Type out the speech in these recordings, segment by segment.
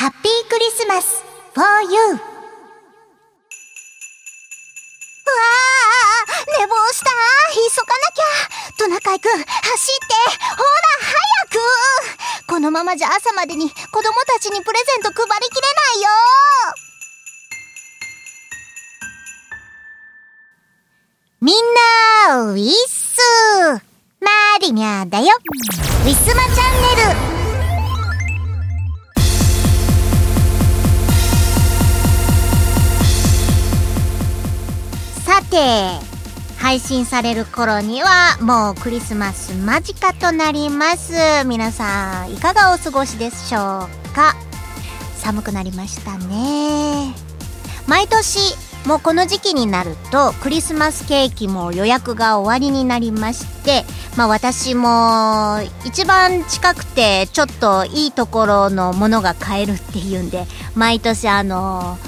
ハッピークリスマス for you. うわー寝坊した。急がなきゃ。トナカイくん走って。ほら早く。このままじゃ朝までに子供たちにプレゼント配りきれないよ。みんなウィッス。マリニャだよ。ウィスマチャンネル。て配信される頃にはもうクリスマス間近となります。皆さんいかがお過ごしでしょうか？寒くなりましたね。毎年もうこの時期になるとクリスマスケーキも予約が終わりになりましてまあ私も一番近くてちょっといいところのものが買えるっていうんで毎年あの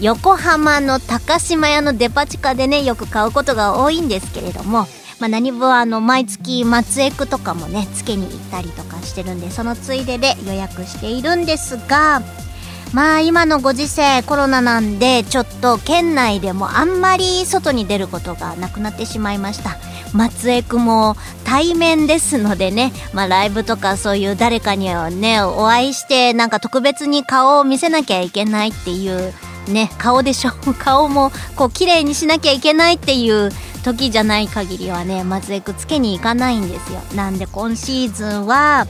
横浜の高島屋のデパ地下でねよく買うことが多いんですけれども、まあ、何分あの毎月松江区とかもねつけに行ったりとかしてるんでそのついでで予約しているんですがまあ今のご時世コロナなんでちょっと県内でもあんまり外に出ることがなくなってしまいました。松江区も対面ですのでね、まあ、ライブとかそういう誰かにはねお会いしてなんか特別に顔を見せなきゃいけないっていうね顔でしょ 顔もこう綺麗にしなきゃいけないっていう時じゃない限りはね松江区つけに行かないんですよ。なんで今シーズンは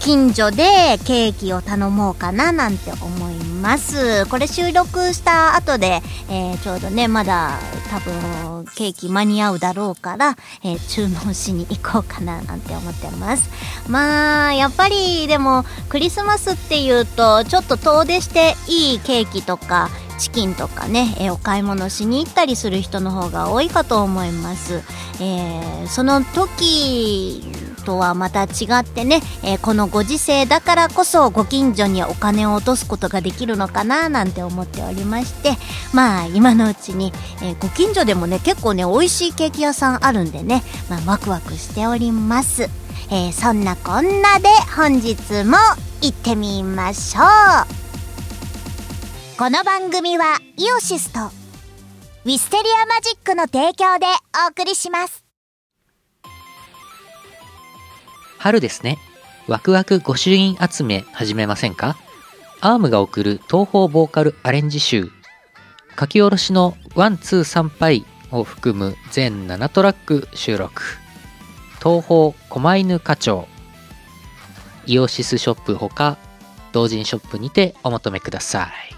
近所でケーキを頼もうかななんて思います。これ収録した後で、えー、ちょうどねまだ多分ケーキ間に合うだろうから、えー、注文しに行こうかななんて思ってます。まあやっぱりでもクリスマスっていうとちょっと遠出していいケーキとかチキンとかね、えー、お買い物しに行ったりする人の方が多いかと思います。えー、その時とはまた違ってね、えー、このご時世だからこそご近所にお金を落とすことができるのかななんて思っておりましてまあ今のうちに、えー、ご近所でもね結構ね美味しいケーキ屋さんあるんでね、まあ、ワクワクしております、えー、そんなこんなで本日も行ってみましょうこの番組はイオシスとウィステリアマジックの提供でお送りします。春ですね。ワクワク御朱印集め始めませんか？アームが送る東方ボーカルアレンジ集。書き下ろしのワンツー参拝を含む全7トラック収録。東方狛犬課長。イオシスショップほか同人ショップにてお求めください。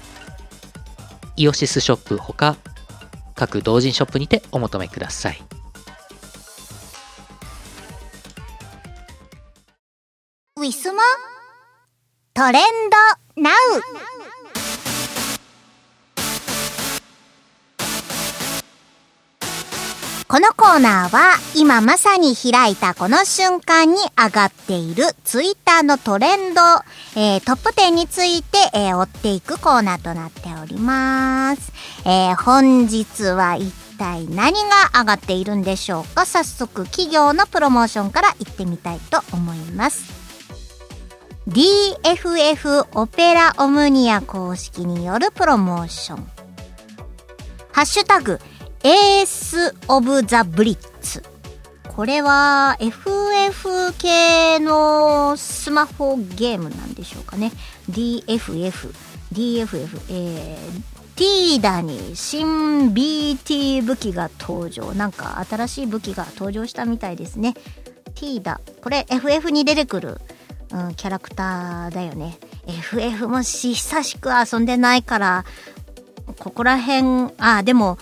イオシスショップほか各同人ショップにてお求めください。ウィスマトレンドナウ。このコーナーは今まさに開いたこの瞬間に上がっているツイッターのトレンド、えー、トップ10について、えー、追っていくコーナーとなっております。えー、本日は一体何が上がっているんでしょうか？早速企業のプロモーションから行ってみたいと思います。DFF Opera Omnia 公式によるプロモーション。ハッシュタグ、 Ace of the Blitz。これは FF 系のスマホゲームなんでしょうかね。DFF、DFF、えー、ティーダに新 BT 武器が登場。なんか新しい武器が登場したみたいですね。ティーダ。これ FF に出てくる、うん、キャラクターだよね。FF もし久しく遊んでないから、ここら辺、あ、でも、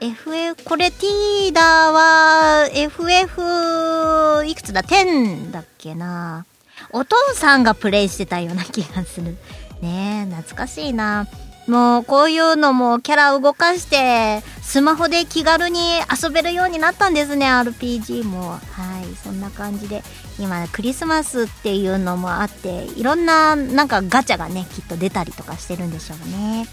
FF、これティーダは FF いくつだ ?10 だっけなお父さんがプレイしてたような気がする。ねえ、懐かしいな。もうこういうのもキャラ動かしてスマホで気軽に遊べるようになったんですね RPG もはいそんな感じで今クリスマスっていうのもあっていろんななんかガチャがねきっと出たりとかしてるんでしょうね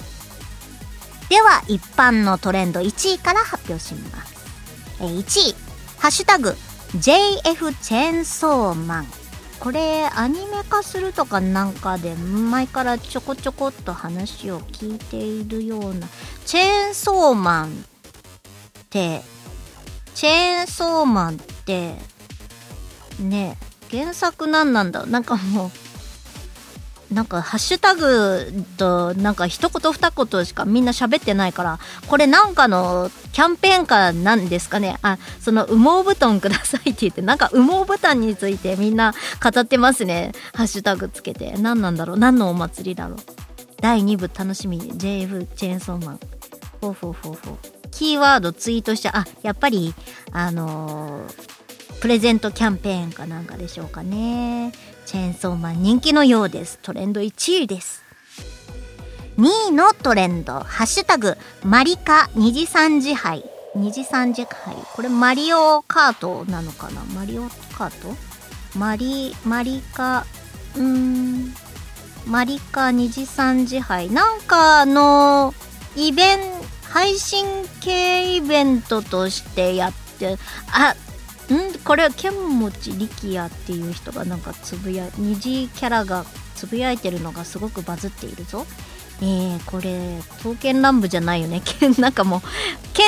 では一般のトレンド1位から発表します。え1位。ハッシュタグ JF チェーンソーマン。これアニメ化するとかなんかで前からちょこちょこっと話を聞いているような。チェーンソーマンってチェーンソーマンってね原作何なんだなんかもうなんかハッシュタグとなんか一言二言しかみんな喋ってないからこれなんかのキャンペーンかなんですかね？あその羽毛布団くださいって言ってなんか羽毛布団についてみんな語ってますね。ハッシュタグつけて。何なんだろう？何のお祭りだろう？第2部楽しみ。JF チェーンソーマンほうほうほうほう。キーワードツイートしてあやっぱりあのー、プレゼントキャンペーンかなんかでしょうかね。チェーンソーマン人気のようです。トレンド1位です。2位のトレンド、ハッシュタグ、マリカ2次3次杯。2次3次杯。これマリオカートなのかな？マリオカート？マリ、マリカ、うーん、マリカ2次3次杯。なんかの、イベン、配信系イベントとしてやって、あ、ん？これは剣持力也っていう人がなんかつぶや二次キャラがつぶやいてるのがすごくバズっているぞ。えー、これ刀剣乱舞じゃないよね。剣なんかもう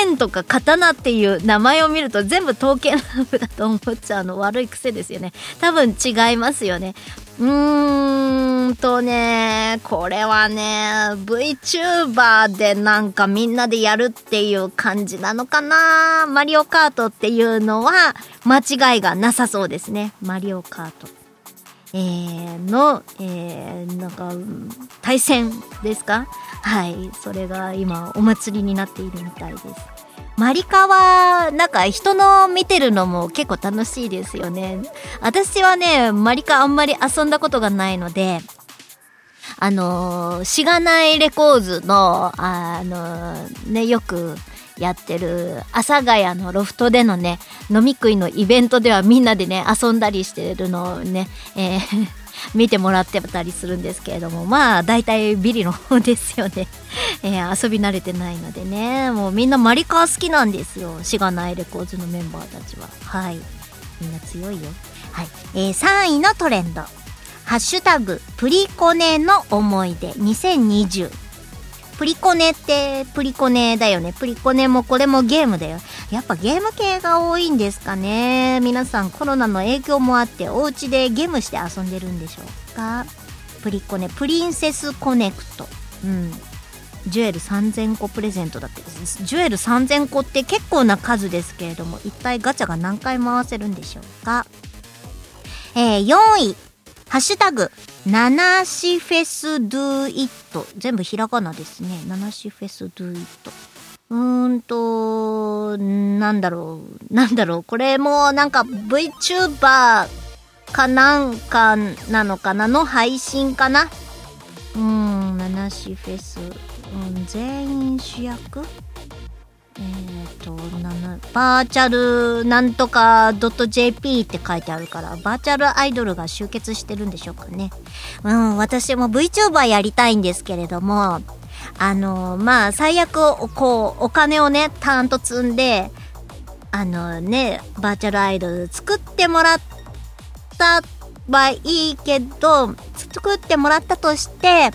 剣とか刀っていう名前を見ると全部刀剣乱舞だと思っちゃうの悪い癖ですよね多分違いますよねうーんとね、これはね、VTuber でなんかみんなでやるっていう感じなのかな？マリオカートっていうのは間違いがなさそうですね。マリオカート。えー、の、えー、なんか、対戦ですか？はい。それが今お祭りになっているみたいです。マリカは、なんか人の見てるのも結構楽しいですよね。私はね、マリカあんまり遊んだことがないので、あのー、しがないレコーズの、あのー、ね、よくやってる、阿佐ヶ谷のロフトでのね、飲み食いのイベントではみんなでね、遊んだりしてるのをね、えー 見てもらってたりするんですけれどもまあ大体ビリの方ですよね、えー、遊び慣れてないのでね。もうみんなマリカー好きなんですよ。しがないレコーズのメンバーたちは。はい。みんな強いよ。はい、えー、3位のトレンド。ハッシュタグプリコネの思い出。2020プリコネってプリコネだよね。プリコネもこれもゲームだよ。やっぱゲーム系が多いんですかね。皆さんコロナの影響もあってお家でゲームして遊んでるんでしょうか。プリコネ、プリンセスコネクト。うん。ジュエル3000個プレゼントだってジュエル3000個って結構な数ですけれども、一体ガチャが何回回せるんでしょうか。えー、4位。ハッシュタグ、ナナシフェスドゥイット。全部ひらがなですね。ナナシフェスドゥイット。うーんと、なんだろう。なんだろう。これもなんか VTuber かなんかなのかなの配信かなうーん、ナナシフェス。うん、全員主役？えっ、ー、と、バーチャルなんとか .jp って書いてあるから、バーチャルアイドルが集結してるんでしょうかね。うん、私も VTuber やりたいんですけれども、あの、まあ、最悪、こう、お金をね、ターンと積んで、あのね、バーチャルアイドル作ってもらったはいいけど作ってもらったとして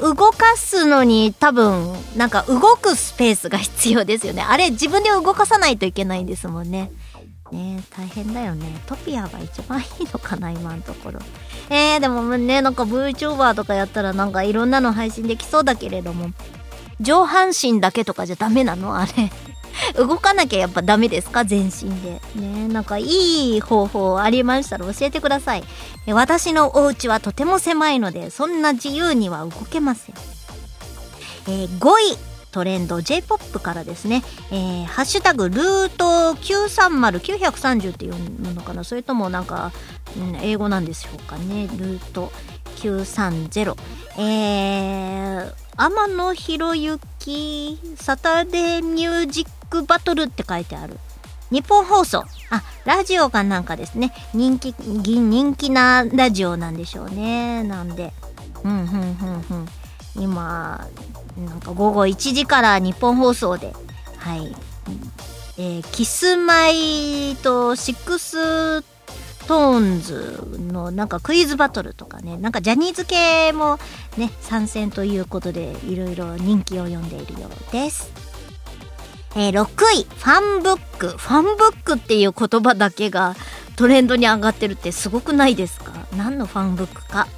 動かすのに多分なんか動くスペースが必要ですよね。あれ自分で動かさないといけないんですもんね。ね大変だよね。トピアが一番いいのかな今のところ。えー、でもねなんか VTuber とかやったらなんかいろんなの配信できそうだけれども。上半身だけとかじゃダメなの？あれ。動かなきゃやっぱダメですか？全身で。ねなんかいい方法ありましたら教えてください。私のお家はとても狭いので、そんな自由には動けません。えー、5位。トレンド J-POP からですね、えー、ハッシュタグルート930930っていうのかな？それともなんか、うん、英語なんでしょうかね？ルート930えー、天野博之サタデーミュージッバトルって書いてある。日本放送。あ、ラジオかなんかですね。人気、人気なラジオなんでしょうね。なんで。うん、うん、うん、うん。今、なんか午後1時から日本放送で、はい。えー、キスマイと SixTONES のなんかクイズバトルとかね、なんかジャニーズ系もね、参戦ということで、いろいろ人気を呼んでいるようです。えー、6位、ファンブック。ファンブックっていう言葉だけがトレンドに上がってるってすごくないですか？何のファンブックか？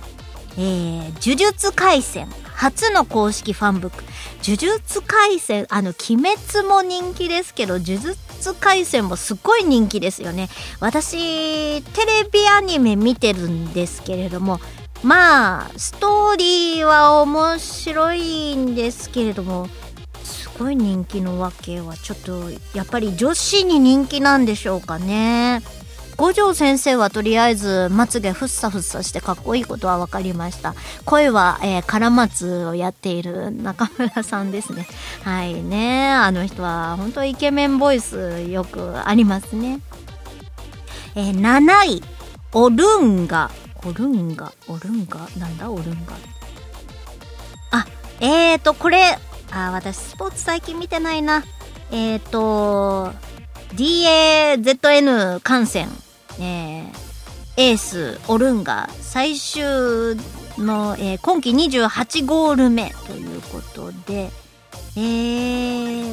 えー、呪術廻戦。初の公式ファンブック。呪術廻戦、あの、鬼滅も人気ですけど、呪術廻戦もすっごい人気ですよね。私、テレビアニメ見てるんですけれども、まあ、ストーリーは面白いんですけれども、ごい人気のわけはちょっとやっぱり女子に人気なんでしょうかね。五条先生はとりあえずまつげふっさふっさしてかっこいいことは分かりました。声は、えー、カラマツをやっている中村さんですね。はいね。あの人は本当イケメンボイスよくありますね。えー、7位オルンガ。オルンガ？オルンガ？なんだ？オルンガ？あえーとこれあ、私スポーツ最近見てないな。えっ、ー、と、DAZN 観戦、えー、エース、オルンガ、最終の、えー、今季28ゴール目ということで、え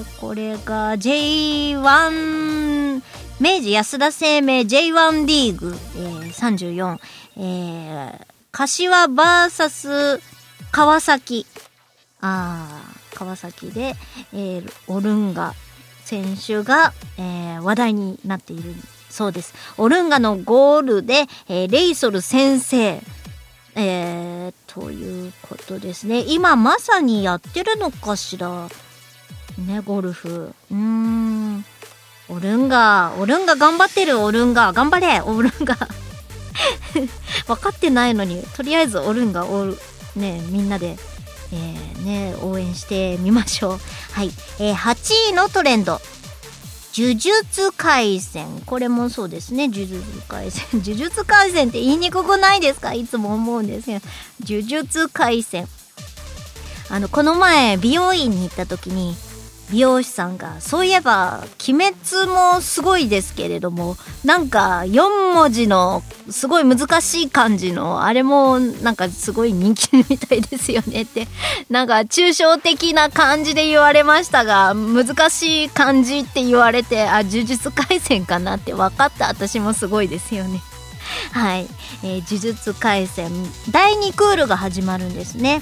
ー、これが J1、明治安田生命 J1 リーグ、えー、34、えー、柏 VS 川崎。あー、川崎で、えー、オルンガ選手が、えー、話題になっているそうです。オルンガのゴールで、えー、レイソル先生、えー、ということですね。今まさにやってるのかしら。ね、ゴルフ。うーん。オルンガ、オルンガ頑張ってる、オルンガ。頑張れ、オルンガ。分かってないのに、とりあえずオルンガ、オル、ね、みんなでえー、ね、応援してみましょう。はい。えー、8位のトレンド。呪術廻戦。これもそうですね。呪術廻戦。呪術廻戦って言いにくくないですか？いつも思うんですけど。呪術廻戦。あの、この前、美容院に行った時に、美容師さんが、そういえば、鬼滅もすごいですけれども、なんか4文字のすごい難しい漢字の、あれもなんかすごい人気みたいですよねって、なんか抽象的な漢字で言われましたが、難しい漢字って言われて、あ、呪術廻戦かなって分かった私もすごいですよね。はい。えー、呪術廻戦、第2クールが始まるんですね。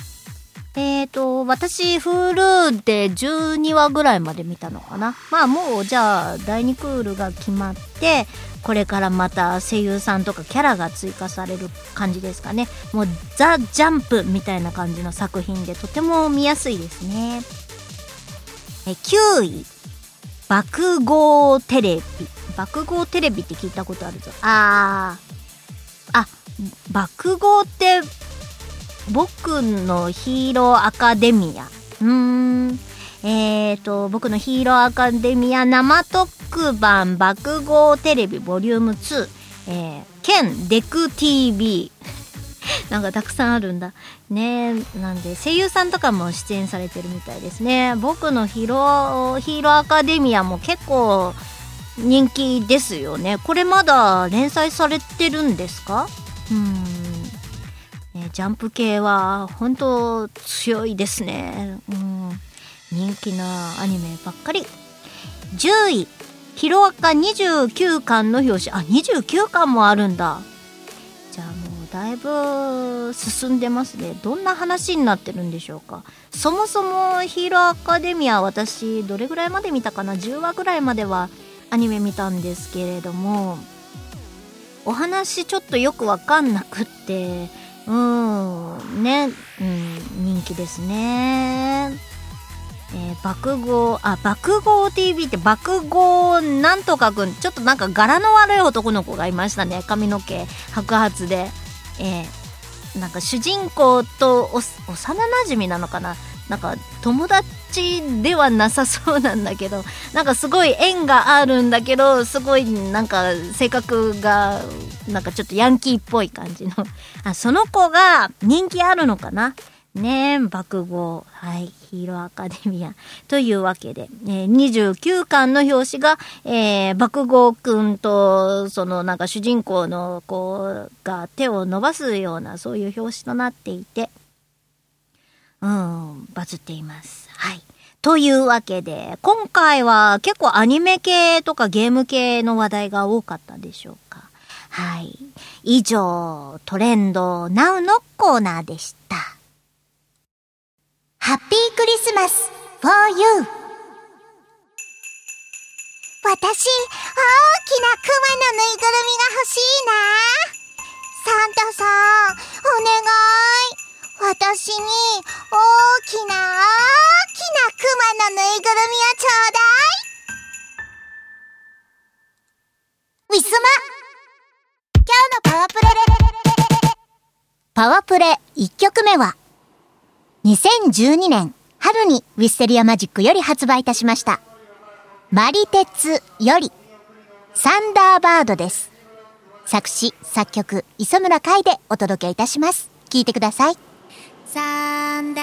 えっ、ー、と、私、Hulu で12話ぐらいまで見たのかな。まあもう、じゃあ、第2クールが決まって、これからまた声優さんとかキャラが追加される感じですかね。もう、ザ・ジャンプみたいな感じの作品で、とても見やすいですね。え、9位。爆豪テレビ。爆豪テレビって聞いたことあるぞ。あー。あ、爆豪って僕のヒーローアカデミア。うーん。えーと、僕のヒーローアカデミア生特番爆豪テレビボリューム2。えー、兼デク TV。なんかたくさんあるんだ。ねなんで声優さんとかも出演されてるみたいですね。僕のヒーロー、ヒーローアカデミアも結構人気ですよね。これまだ連載されてるんですか？うん、ジャンプ系は本当強いですね。うん、人気なアニメばっかり。10位、ヒロアカ29巻の表紙。あ、29巻もあるんだ。じゃあもうだいぶ進んでますね。どんな話になってるんでしょうか。そもそもヒーローアカデミア私どれぐらいまで見たかな ?10 話ぐらいまではアニメ見たんですけれども、お話ちょっとよくわかんなくって、うん、ね、うん、人気ですね。えー、爆豪、あ、爆豪 TV って爆豪なんとかくん、ちょっとなんか柄の悪い男の子がいましたね。髪の毛白髪で。えー、なんか主人公とお幼馴染なのかななんか友達ちではなさそうなんだけどなんかすごい縁があるんだけどすごいなんか性格がなんかちょっとヤンキーっぽい感じのあその子が人気あるのかな？ねえ、爆豪。はい。ヒーローアカデミア。というわけで、えー、29巻の表紙が、えー、爆豪くんと、そのなんか主人公の子が手を伸ばすような、そういう表紙となっていて、うん、バズっています。はい。というわけで、今回は結構アニメ系とかゲーム系の話題が多かったでしょうか。はい。以上、トレンド Now のコーナーでした。ハッピークリスマス for you 私、大きなクマのぬいぐるみが欲しいな。サンタさん、お願い。私に大きな大きなクマのぬいぐるみをちょうだい。ウィスマ。今日のパワープレ。パワープレ1曲目は2012年春にウィステリアマジックより発売いたしました。マリテツよりサンダーバードです。作詞作曲磯村海でお届けいたします。聞いてください。サン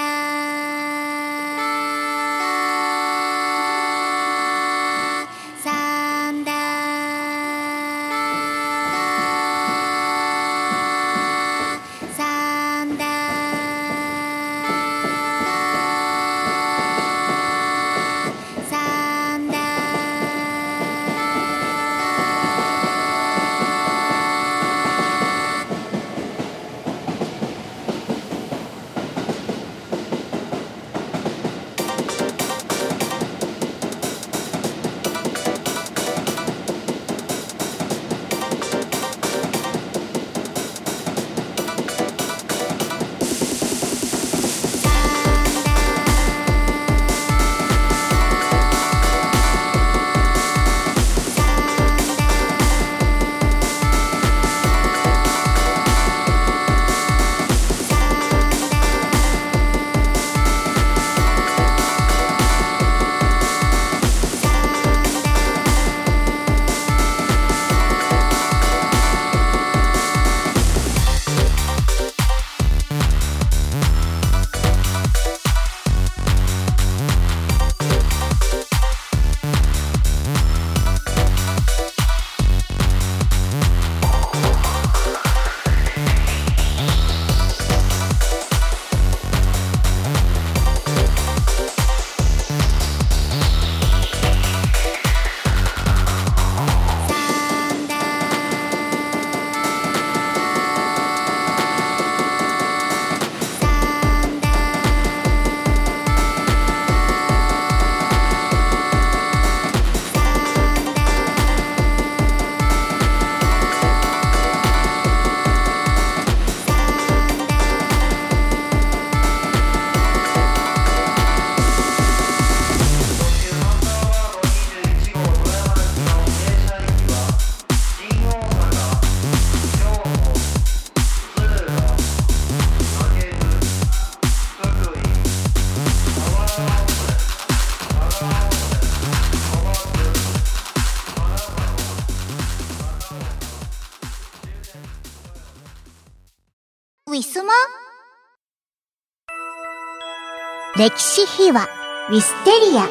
歴史秘話ウィステリア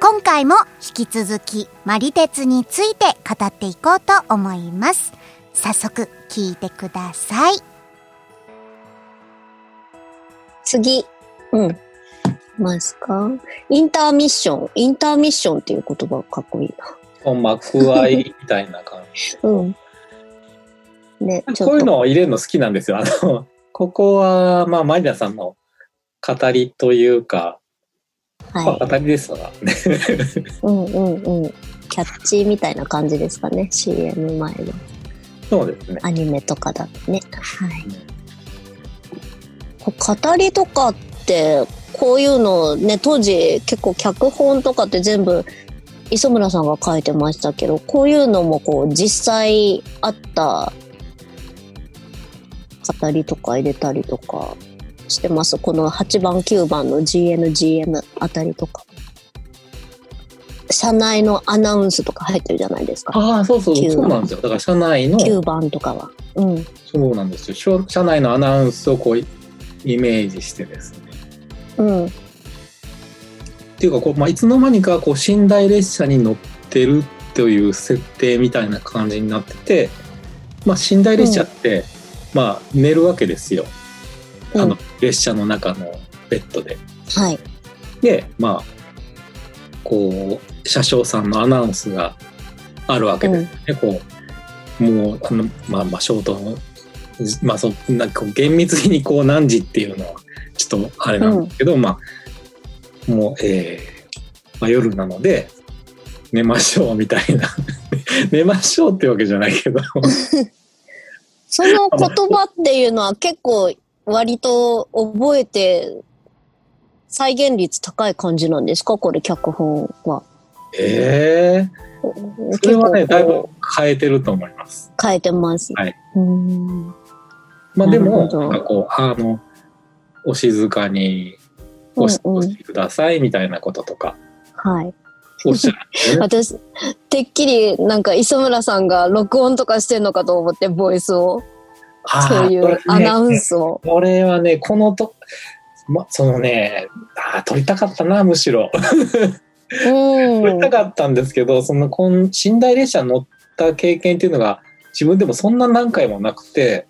今回回も引き続きマリ鉄について語っていこうと思います。早速聞いてください。次。うん。ますか？インターミッション。インターミッションっていう言葉かっこいいこう幕合いみたいな感じ。な。うん。ね、ちこういう。のを入れるの好きなんですよ。あの、ここは、まあ、マリナさんの語りというか、まはあ、語りですわ。ねい。うんうんうん。キャッチみたいな感じですかね。CM 前のそうですね。アニメとかだとね。はい。語りとかって、こういうのね、当時結構脚本とかって全部磯村さんが書いてましたけど、こういうのもこう実際あった語りとか入れたりとかしてます。この8番9番の GNGM あたりとか。社内のアナウンスとか入ってるじゃないですか。ああ、そうそう、九そうなんですよ。だから社内の、9番とかは。うん。そうなんですよ。社社内のアナウンスをこう、イメージしてですね。うん。っていうかこう、まあ、いつの間にかこう寝台列車に乗ってるという設定みたいな感じになってて、まあ、寝台列車って、まあ、寝るわけですよ、うんあの列車の中のベッドで。はい。でまあこう車掌さんのアナウンスがあるわけですね、こうもうあの、まあ、まあショートの。まあ、そなんかこう厳密にこう何時っていうのはちょっとあれなんですけど、まあもう、えーまあ、夜なので寝ましょうみたいな 寝ましょうってわけじゃないけど その言葉っていうのは結構割と覚えて再現率高い感じなんですか？これ脚本は。ええそれはねだいぶ変えてると思います。変えてます。はいうーん。まあでもなんかこうあのお静かにお過ごしくださいみたいなこととかはい。おっしゃね。私、てっきりなんか磯村さんが録音とかしてんのかと思って、ボイスを。そういうアナウンス。スを。これはねこのと、ま、そのねあー撮りたかったなむしろ。うん撮りた。かったんですけどそのこん寝台列車に乗った経験っていうのが自分でもそんな何回もなくて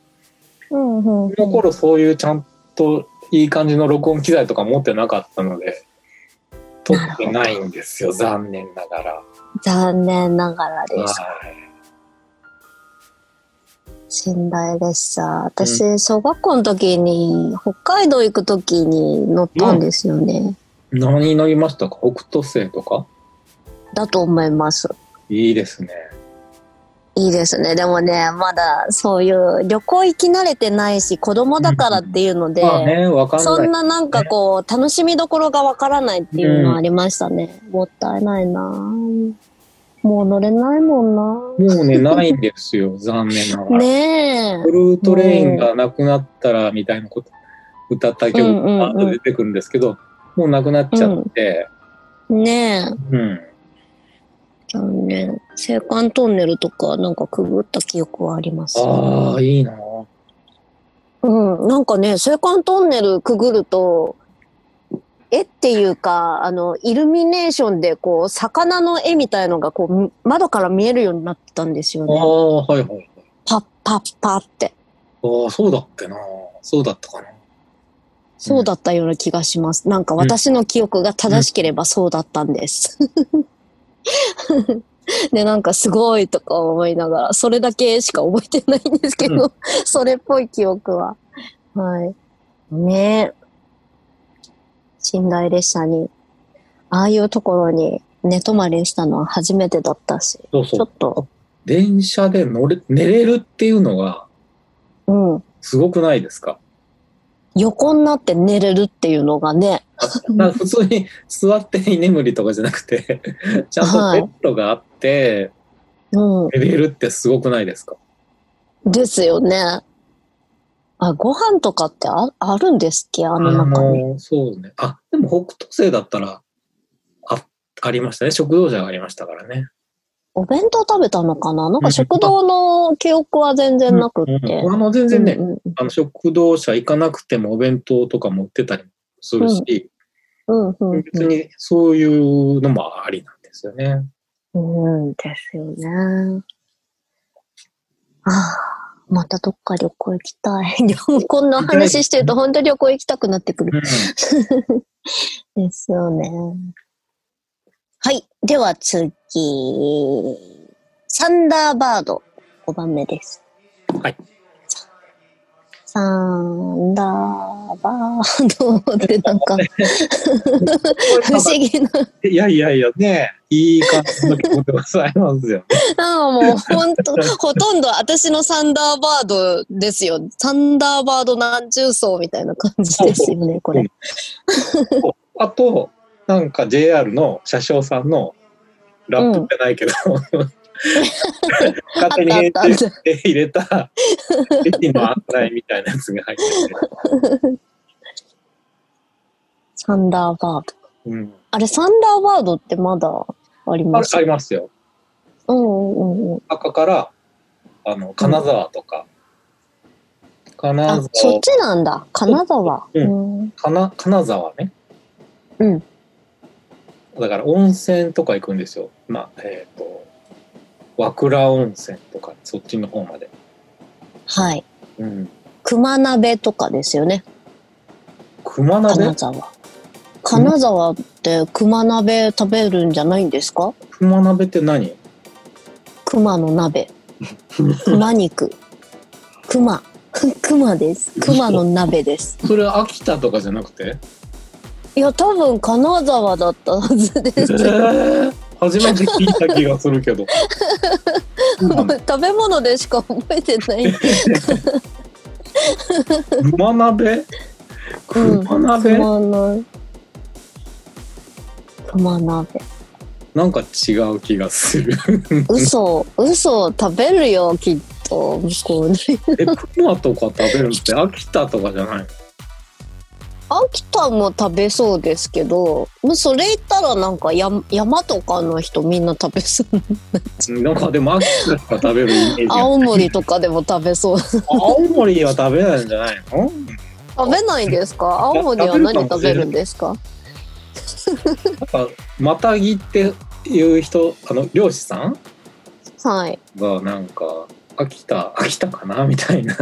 うんうんその頃そういうちゃんといい感じの録音機材とか持ってなかったので撮ってないんですよ残念ながら。残念ながらです。はい寝台列車。私、小学校の時に、北海道行く時に乗ったんですよね。何乗りましたか？北斗星とか？だと思います。いいですね。いいですね。でもね、まだそういう旅行行き慣れてないし、子供だからっていうので、まあね、わかんない。そんななんかこう、楽しみどころがわからないっていうのはありましたね。もったいないなもう乗れないもんなもうね、ないんですよ、残念ながら。ねえ。ブルートレインがなくなったらみたいなこと歌った曲うんうんうんが出てくるんですけど、もうなくなっちゃって、ねえ。うん。去年、青函トンネルとかなんかくぐった記憶はあります。ああ、いいなうん、なんかね、青函トンネルくぐると、絵っていうか、あの、イルミネーションでこう、魚の絵みたいのがこう、み窓から見えるようになってたんですよああね。ー、はいはい。パッパッパって。ああ、そうだっけな。そうだったかな。そうだったような気がします。なんか私の記憶が正しければそうだったんです。で、なんかすごいとか思いながら、それだけしか覚えてないんですけど、うそれっぽい記憶は。はい。ねえ。寝台列車に、ああいうところに寝泊まりしたのは初めてだったし、そうそうちょっ。と、電車で乗れ、寝れるっていうのがうん。すごくないですか？横になって寝れるっていうのがね、普通に座って居眠りとかじゃなくて、ちゃんとベッドがあって、うん。寝れるってすごくないですか？ですよね。あ、ご飯とかってああるんですっけ？あの中に。のそうね。あ、でも北斗星だったら、あ、ありましたね。食堂車がありましたからね。お弁当食べたのかな？なんか食堂の記憶は全然なくって。うんあの、全然ね、うんあの食堂車行かなくてもお弁当とかも売ってたりするし、うんうんうん別にそういうのもありなんでですよね。うん、ですよね。ああ、またどっか旅行行きたい。こんな話してると本当に旅行行きたくなってくる。ですよね。はい。では次。サンダーバード。5番目です。はい。サンダーバードってなんか 不思議な。いやいやいやね、いい感じの曲でございますよ。なんかもう本当、ほとんど私のサンダーバードですよ。サンダーバード何重奏みたいな感じですよね、これ。あと、なんか JR の車掌さんのラップじゃないけど、勝手に編集して入れた駅の案内みたいなやつが入ってて、サンダーバード。うん、あれ、サンダーバードってまだありあます？ありますよ。うんうんうん。赤からあの金沢とか、金あ沢、そっちなんだ。金沢。ううん。金金沢ね。うん。だから温泉とか行くんですよ。まあ、えっ、と、和倉温泉とか、そっちの方まで。はい。うん。熊鍋とかですよね。熊鍋？金沢。金沢って熊鍋食べるんじゃないんですか？熊鍋って何？熊の鍋。熊肉。熊。熊です。熊の鍋です。それ秋田とかじゃなくて？いや、多分金沢だったはずでえす。ー、初めて聞いた気がするけど。熊食べ物でしか覚えてない。熊鍋うん熊鍋、熊鍋。熊鍋。なんか違う気がする。嘘、嘘食べるよ、きっと。向こうで。え、熊とか食べるのって秋田とかじゃないの？秋田も食べそうですけど、もうそれ言ったらなんか山山とかの人みんな食べそう。なんかでも秋田しか食べるイメージが青森とかでも食べそう。青森は食べないんじゃないの？食べないんですか？青森は何食べるんですか？なんかまたぎっていう人あの漁師さんはい。がなんか秋田秋田かなみたいな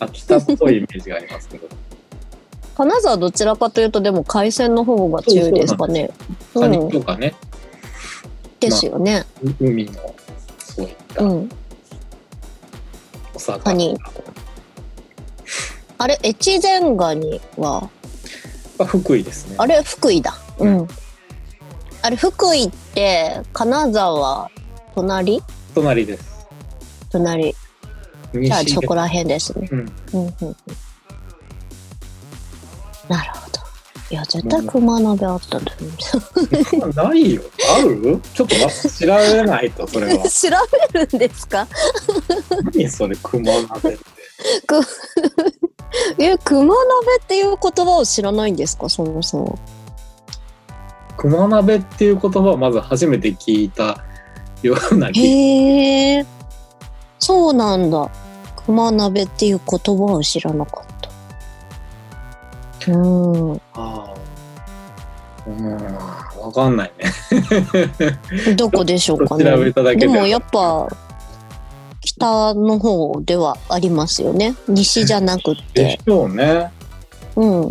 秋田っぽいイメージがありますけど金沢どちらかというとでも海鮮の方が強いですかね。カニうん。とかね、ですよね。海のそういったうん。お魚カニあれ、越前ガニは、が福井ですねあれ、福井だ。うん。あれ、福井って、金沢、隣？隣です隣。じゃあ、西そこら辺ですね。うん、うんうんうん。なるほど。いや、絶対熊鍋あったんだよね。ないよある？ちょっと待って調べないとそれは 調べるんですか？何それ熊鍋って え、熊鍋っていう言葉を知らないんですか？そもそも。熊鍋っていう言葉をまず初めて聞いたような気へえ。そうなんだ。熊鍋っていう言葉を知らなかった。うん。ああうんわかんないね どこでしょうかね。ででもやっぱ、北の方ではありますよね。西じゃなくっでて。しょうねうん。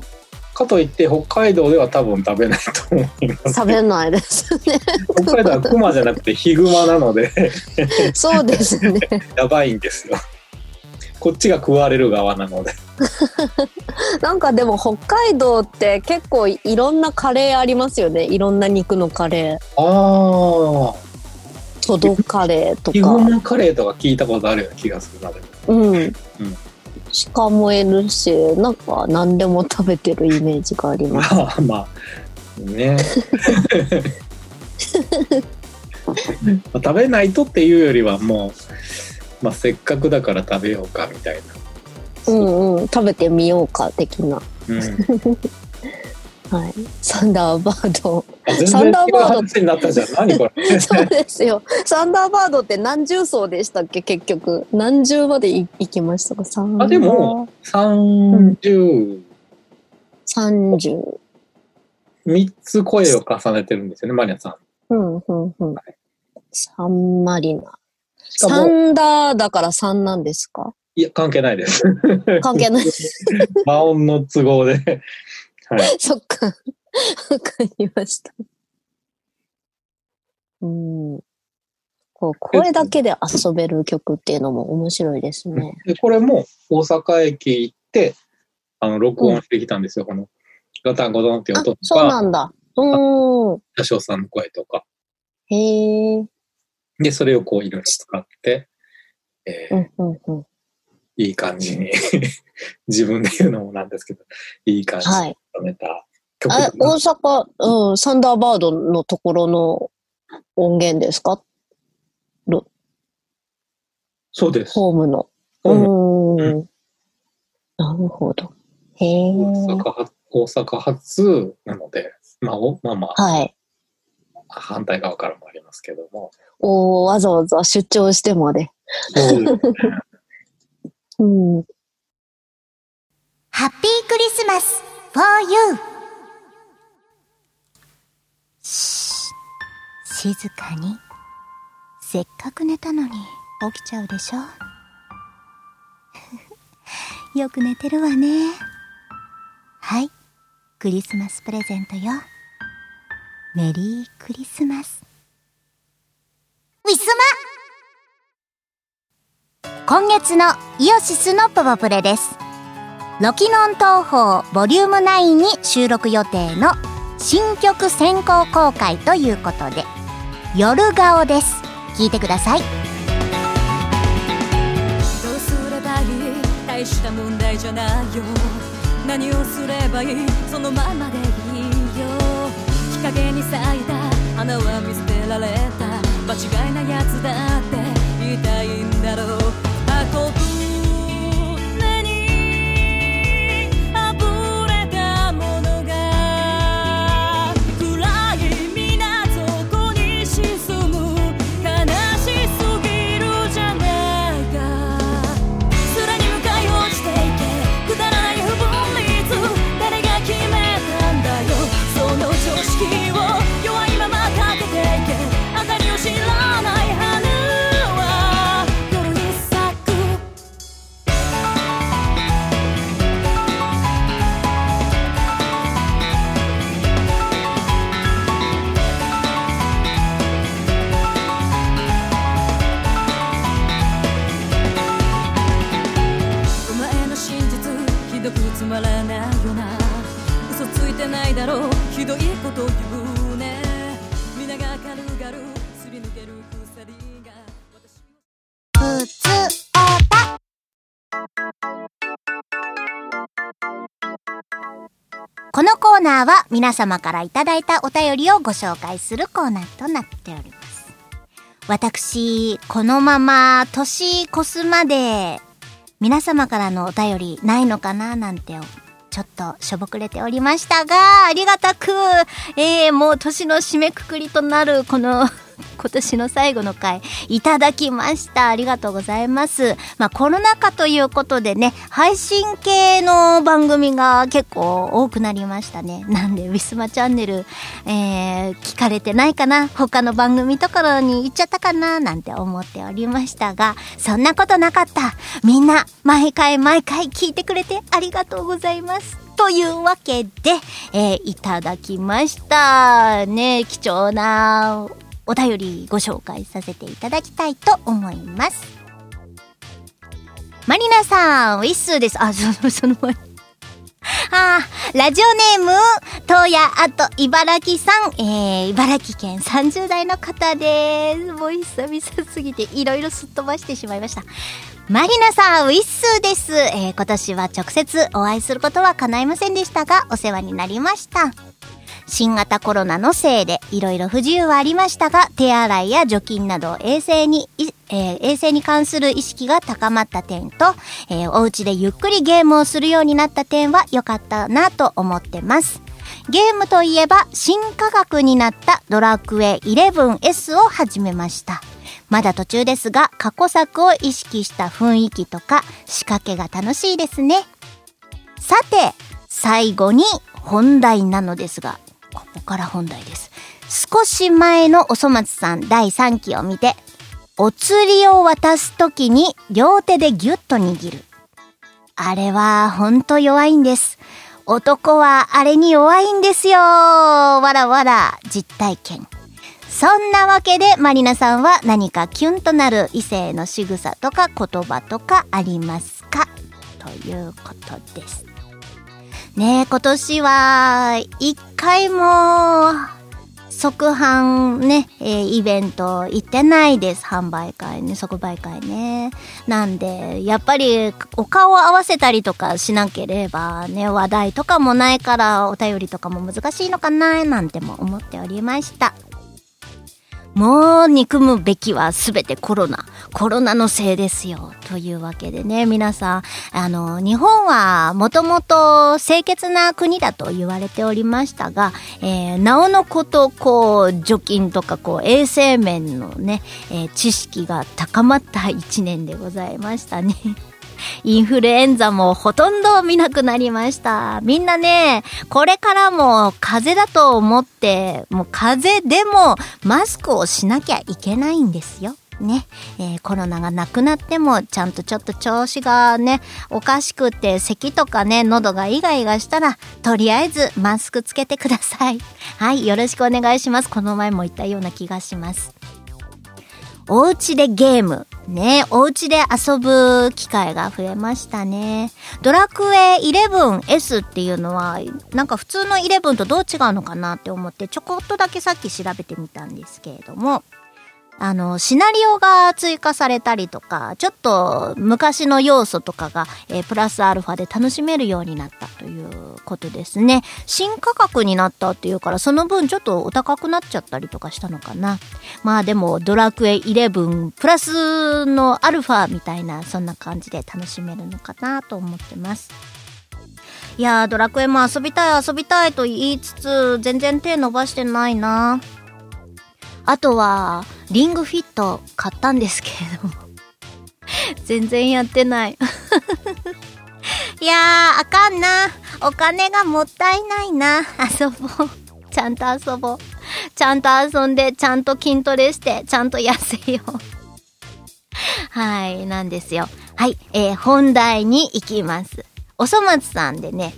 かといって北海道では多分食べないと思います食べないですね。北海道は熊じゃなくてヒグマなのでそうですね。やばいんですよこっちが食われる側なので なんかでも北海道って結構いろんなカレーありますよね。いろんな肉のカレー。ああトドカレーとか。マカレーとか聞いたことあるような気がするなでもうん。鹿もいるし、なんか何でも食べてるイメージがあります。まあまあね まあ食べないとっていうよりはもう、まあ、せっかくだから食べようかみたいな、うんうん。食べてみようか、的な。うん、はい。サンダーバード。サンダーバード話になったじゃん何これそうですよ。サンダーバードって何重層でしたっけ結局。何重までい行きましたか？あでも30、30。3つ声を重ねてるんですよねマリアさんうん、うん、うん。サンマリナ。サも、ンダーだから3なんですか？いや、関係ないです。関係ない。和音の都合で。はい。そっか。わかりました。うん。こう、声だけで遊べる曲っていうのも面白いですね。で、これも大阪駅行って、あの、録音してきたんですよ。この、ガタンゴトンっていうあ音と、そうなか、んだ。うーん。車掌さんの声とか。へえ。で、それをこういろいろ使って、えーうん、うん、うん。いい感じに、自分で言うのもなんですけど、いい感じにはい。収めた曲あだな大阪、うん、サンダーバードのところの音源ですか？そうです。ホームの。ううんーん。なるほど。へえ。大阪発大阪発なので、まあ、おまあまあ、はい。反対側からもありますけども。おーわざわざ出張してまで。そうん。ハッピークリスマス for you! し静かに。せっかく寝たのに起きちゃうでしょ よく寝てるわね。はい。クリスマスプレゼントよ。メリークリスマス。ウィスマ今月のイオシスのポポプレです。ロキノン東宝ボリューム9に収録予定の新曲先行公開ということで夜顔です。聞いてください。どうすればいい？大した問題じゃないよ。何をすればいい？そのままでいいよ。日陰に咲いた花は見捨てられた。間違いなやつだって言いたいんだろう。ナーは皆様からいただいたお便りをご紹介するコーナーとなっております。私このまま年越すまで皆様からのお便りないのかななんてちょっとしょぼくれておりましたが、ありがたく、えー、もう年の締めくくりとなるこの今年の最後の回いただきました。ありがとうございます。まあコロナ禍ということでね、配信系の番組が結構多くなりましたね。なんで、ウィスマチャンネル、えー、聞かれてないかな他の番組ところに行っちゃったかななんて思っておりましたが、そんなことなかった。みんな、毎回毎回聞いてくれてありがとうございます。というわけで、えーいただきました。ね、貴重なお便りご紹介させていただきたいと思います。マリナさん、ウィッスーです。あ、その、その前。あラジオネーム、東野あと茨城さん、えー、茨城県30代の方です。もう久々すぎていろいろすっ飛ばしてしまいました。マリナさん、ウィッスーです。えー、今年は直接お会いすることは叶いませんでしたが、お世話になりました。新型コロナのせいでいろいろ不自由はありましたが、手洗いや除菌など衛生に、えー衛生に関する意識が高まった点と、えーお家でゆっくりゲームをするようになった点は良かったなと思ってます。ゲームといえば新価格になったドラクエ 11S を始めました。まだ途中ですが過去作を意識した雰囲気とか仕掛けが楽しいですね。さて、最後に本題なのですが、ここから本題です。少し前のおそ松さん第3期を見て、お釣りを渡すときに両手でギュッと握る。あれはほんと弱いんです。男はあれに弱いんですよ。わらわら、実体験。そんなわけで、マリナさんは何かキュンとなる異性の仕草とか言葉とかありますか？ということです。ね、今年は、一回も、即販ね、えーイベント行ってないです。販売会ね、即売会ね。なんで、やっぱりお顔を合わせたりとかしなければね、話題とかもないからお便りとかも難しいのかななんても思っておりました。もう憎むべきはすべてコロナ。コロナのせいですよ。というわけでね、皆さん、あの、日本はもともと清潔な国だと言われておりましたが、えーなおのこと、こう、除菌とか、こう、衛生面のね、えー知識が高まった一年でございましたね。インフルエンザもほとんど見なくなりました。みんなね、これからも風邪だと思って、もう風邪でもマスクをしなきゃいけないんですよ。ね、えーコロナがなくなってもちゃんとちょっと調子がねおかしくって咳とかね喉がイガイガしたらとりあえずマスクつけてくださいはいよろしくお願いしますこの前も言ったような気がしますお家でゲーム。ね、お家で遊ぶ機会が増えましたね。ドラクエ 11S っていうのは、なんか普通の11とどう違うのかなって思って、ちょこっとだけさっき調べてみたんですけれども、あの、シナリオが追加されたりとか、ちょっと昔の要素とかが、えープラスアルファで楽しめるようになったということですね。新価格になったっていうから、その分ちょっとお高くなっちゃったりとかしたのかな。まあでも、ドラクエ11プラスのアルファみたいな、そんな感じで楽しめるのかなと思ってます。いやー、ドラクエも遊びたい遊びたいと言いつつ、全然手伸ばしてないな。あとは、リングフィット買ったんですけれども。全然やってない。いやー、あかんな。お金がもったいないな。遊ぼう。ちゃんと遊ぼう。ちゃんと遊んで、ちゃんと筋トレして、ちゃんと痩せよう。はい、なんですよ。はい、えー本題に行きます。おそ松さんでね、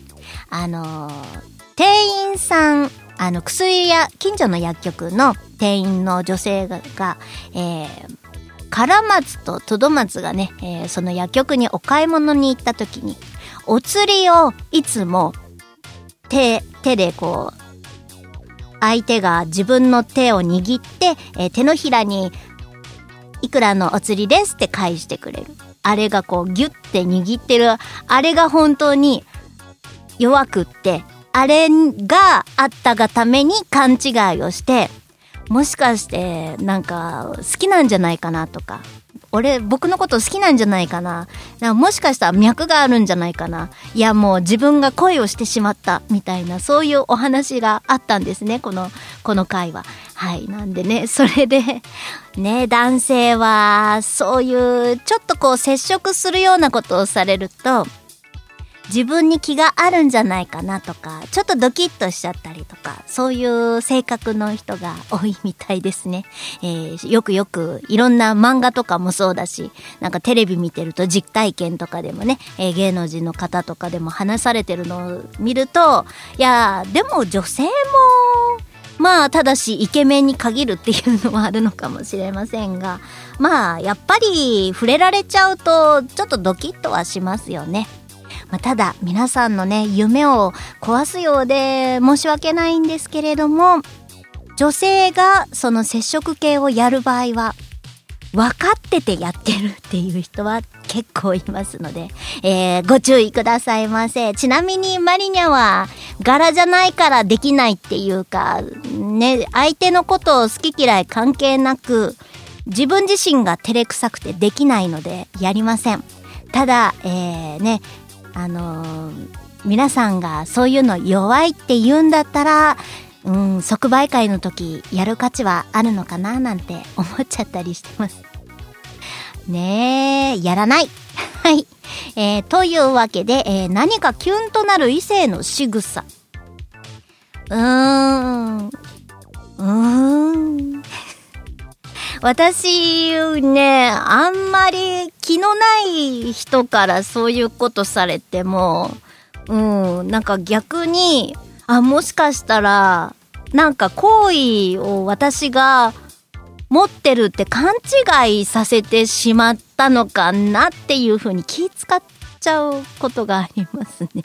あのー店員さん、あの、薬や、近所の薬局の店員の女性が、がえー、唐松とトドマツがね、えーその薬局にお買い物に行った時に、お釣りをいつも手、手でこう、相手が自分の手を握って、えー手のひらに、いくらのお釣りですって返してくれる。あれがこうギュッて握ってる、あれが本当に弱くって、あれがあったがために勘違いをして、もしかしてなんか好きなんじゃないかなとか、俺、僕のこと好きなんじゃないかな。なかもしかしたら脈があるんじゃないかな。いや、もう自分が恋をしてしまった、みたいな、そういうお話があったんですね、この、この回は。はい。なんでね、それで、ね、男性は、そういう、ちょっとこう、接触するようなことをされると、自分に気があるんじゃないかなとか、ちょっとドキッとしちゃったりとか、そういう性格の人が多いみたいですね。えーよくよくいろんな漫画とかもそうだし、なんかテレビ見てると実体験とかでもね、えー芸能人の方とかでも話されてるのを見ると、いや、でも女性も、まあ、ただし、イケメンに限るっていうのはあるのかもしれませんが、まあ、やっぱり触れられちゃうと、ちょっとドキッとはしますよね。まあ、ただ皆さんのね夢を壊すようで申し訳ないんですけれども女性がその接触系をやる場合は分かっててやってるっていう人は結構いますので、えーご注意くださいませ。ちなみにマリニャは柄じゃないからできないっていうか、ね、相手のことを好き嫌い関係なく、自分自身が照れくさくてできないのでやりません。ただ、えーね、あのー皆さんがそういうの弱いって言うんだったら、うん、即売会の時やる価値はあるのかななんて 思っちゃったりしてます。ねえ、やらない。はい。えーというわけで、えー何かキュンとなる異性の仕草。うーん。ううーん。私ね、あんまり気のない人からそういうことされても、うん、なんか逆に、あ、もしかしたら、なんか好意を私が持ってるって勘違いさせてしまったのかなっていうふうに気使っちゃうことがありますね。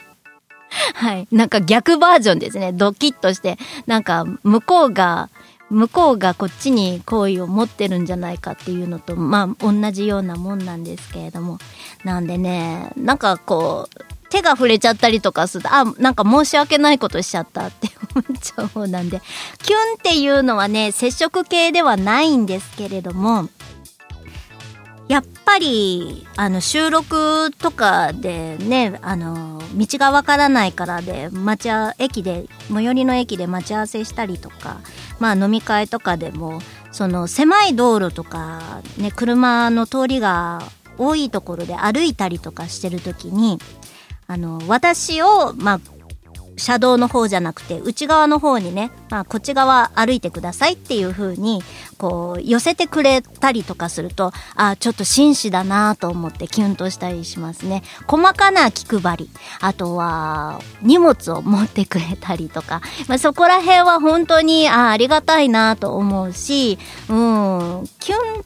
はい。なんか逆バージョンですね。ドキッとして、なんか向こうが、向こうがこっちに好意を持ってるんじゃないかっていうのと、まあ同じようなもんなんですけれども。なんでね、なんかこう、手が触れちゃったりとかすると、あ、なんか申し訳ないことしちゃったって思っちゃう方なんで、キュンっていうのはね、接触系ではないんですけれども、やっぱり、あの、収録とかでね、あの、道がわからないからで、待ち合駅で、最寄りの駅で待ち合わせしたりとか、まあ飲み会とかでも、その狭い道路とか、ね、車の通りが多いところで歩いたりとかしてるときに、あの、私を、まあ、車道の方じゃなくて、内側の方にね、まあ、こっち側歩いてくださいっていう風に、こう、寄せてくれたりとかすると、あちょっと紳士だなと思ってキュンとしたりしますね。細かな気配り。あとは、荷物を持ってくれたりとか、まあ、そこら辺は本当に、あありがたいなと思うし、うん、キュン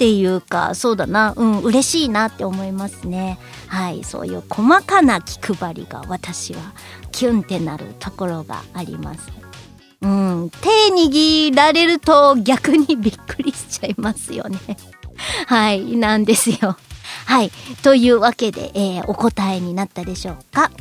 っていうか、そうだな、うん、嬉しいなって思いますね。はい、そういう細かな気配りが私はキュンってなるところがあります。うん、手握られると逆にびっくりしちゃいますよね。はい、なんですよ。はい、というわけで、えーお答えになったでしょうか。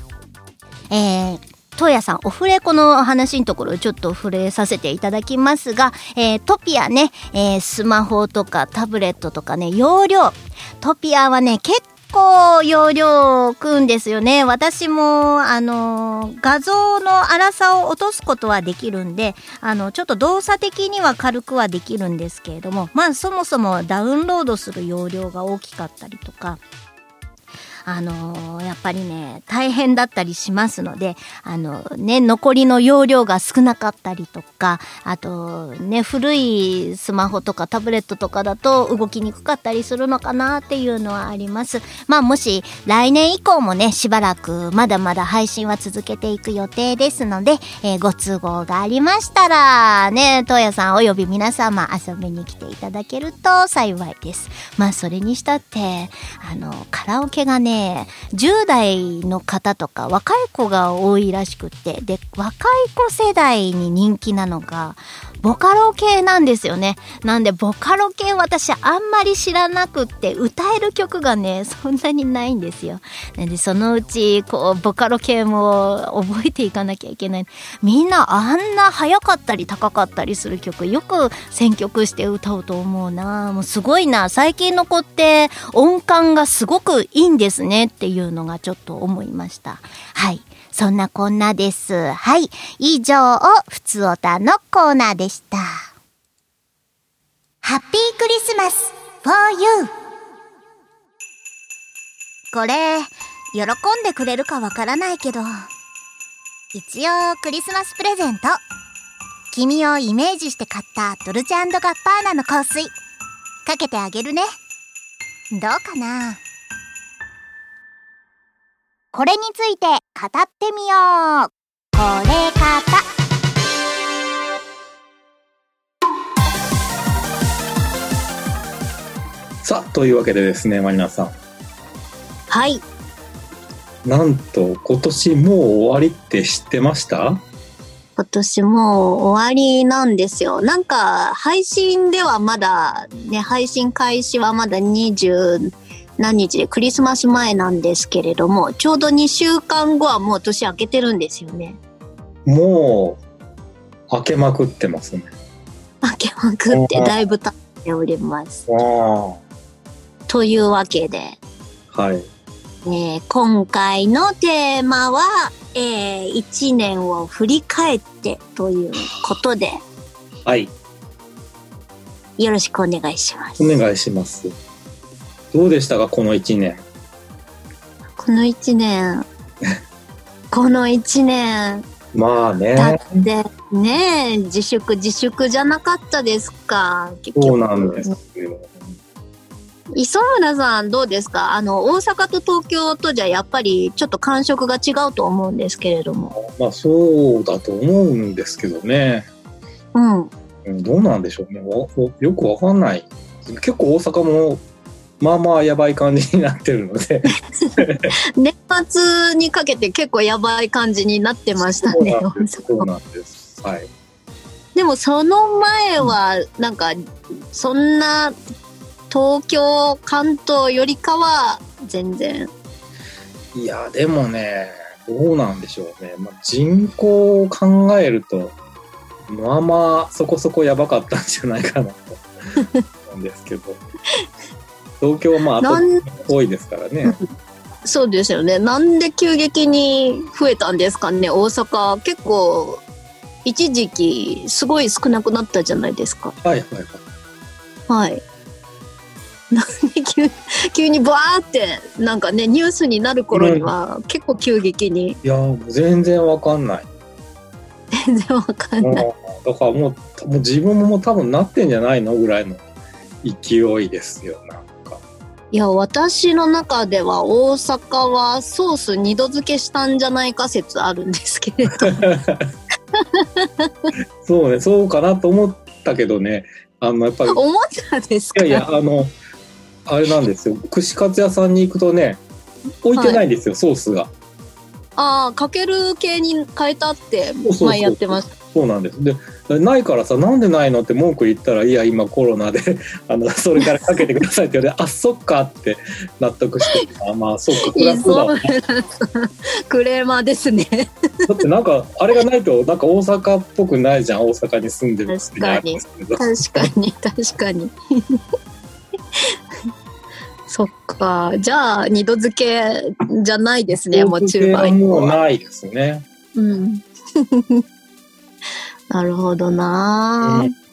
えー、トヤさん、オフレコの話のところちょっと触れさせていただきますが、えートピアね、えースマホとかタブレットとかね、容量。トピアはね、結構容量食うんですよね。私も、あの、画像の粗さを落とすことはできるんで、あの、ちょっと動作的には軽くはできるんですけれども、まあそもそもダウンロードする容量が大きかったりとか、あのーやっぱりね、大変だったりしますので、あのね、残りの容量が少なかったりとか、あとね、古いスマホとかタブレットとかだと動きにくかったりするのかなっていうのはあります。まあもし来年以降もね、しばらくまだまだ配信は続けていく予定ですので、えーご都合がありましたら、ね、東野さんおよび皆様遊びに来ていただけると幸いです。まあそれにしたって、あの、カラオケがね、10代の方とか若い子が多いらしくて、で、若い子世代に人気なのが、ボカロ系なんですよね。なんで、ボカロ系私あんまり知らなくって、歌える曲がね、そんなにないんですよ。なんで、そのうち、こう、ボカロ系も覚えていかなきゃいけない。みんなあんな速かったり高かったりする曲、よく選曲して歌うと思うな。もうすごいな。最近の子って音感がすごくいいんですねっていうのがちょっと思いました。はい。そんなこんなです。はい。以上、ふつおたのコーナーでした。ハッピークリスマス for you! これ、喜んでくれるかわからないけど、一応クリスマスプレゼント。君をイメージして買ったドルチェガッパーナの香水。かけてあげるね。どうかな？これについて語ってみよう。これ方。さあ、というわけでですね、マリナさん。はい。なんと、今年もう終わりって知ってました？今年もう終わりなんですよ。なんか、配信ではまだ、ね、配信開始はまだ20何日で？クリスマス前なんですけれども、ちょうど2週間後はもう年明けてるんですよね。もう、開けまくってますね。明けまくってだいぶ経っております。あというわけで、あ。はい。えー今回のテーマは、えー、1年を振り返ってということで、はい。よろしくお願いしますお。願いします。どうでしたか、この1年？この1年、この1年、まあね。だってね自粛自粛じゃなかったですか結そうなんですよ。磯村さんどうですか？あの大阪と東京とじゃやっぱりちょっと感触が違うと思うんですけれどもまあそうだと思うんですけどね。うんうんどうなんでしょうね。わよくわかんない。結構大阪も、まあまあやばい感じになってるので。年末にかけて結構やばい感じになってましたね。そうなんです。はい。でもその前はなんかそんな東京関東よりかは全然いや、でもね、どうなんでしょうね。まあ、人口を考えると、まあまあそこそこやばかったんじゃないかなと思うんですけど。東京はまあ、多いですからね。そうですよね。なんで急激に増えたんですかね大阪。結構一時期すごい少なくなったじゃないですか。はいはいはい。はい。なんで急急にバーってなんかねニュースになる頃には結構急激に。いや、全然わかんない。全然わかんない。だからもうもう自分ももう多分なってんじゃないのぐらいの勢いですよなんかいや私の中では大阪はソース二度漬けしたんじゃないか説あるんですけれど。そうねそうかなと思ったけどね。あのやっぱり。い思ったんですか？やいやあのあれなんですよ。串カツ屋さんに行くとね置いてないんですよ、ソースが。ああかける系に変えたって前やってましたそうなんです。でないからさなんでないのって文句言ったらいや今コロナで あのそれからかけてくださいって言われて あそっかって納得してあまあそっかプラス クレーマーですね。だってなんかあれがないとなんか大阪っぽくないじゃん大阪に住んでる確かに。確かに。確かに。そっか。じゃあ二度漬けじゃないですねもう中盤もうはないですね。うんなるほどな、うん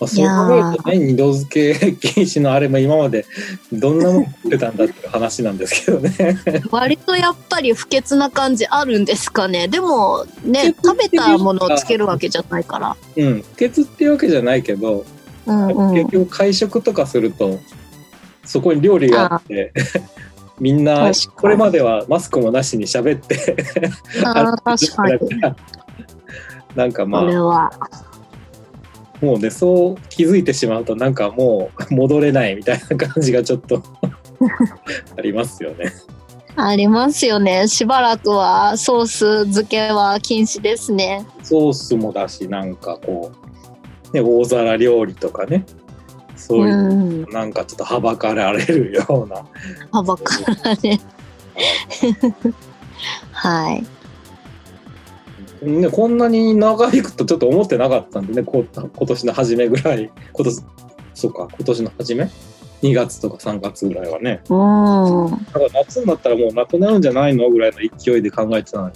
まあ、そう考えるとね二度漬け禁止のあれも今までどんなもん食ってたんだっていう話なんですけどね。割とやっぱり不潔な感じあるんですかね。でもね食べたものをつけるわけじゃないから。うん、不潔っていうわけじゃないけど、うんうん。結局会食とかするとそこに料理があって みんなこれまではマスクもなしに喋ってあー確かに なんかまあこれは。もうねそう気づいてしまうとなんかもう戻れないみたいな感じがちょっと ありますよね。ありますよね。しばらくはソース漬けは禁止ですね。ソースもだしなんかこう、ね、大皿料理とかね。そういう、うん。なんかちょっとはばかられるような。はばからね はいね、こんなに長引くとちょっと思ってなかったんでねこう今年の初めぐらい。今年そうか今年の初め？2月とか3月ぐらいはね。うん。だから夏になったらもうなくなるんじゃないのぐらいの勢いで考えてたのに。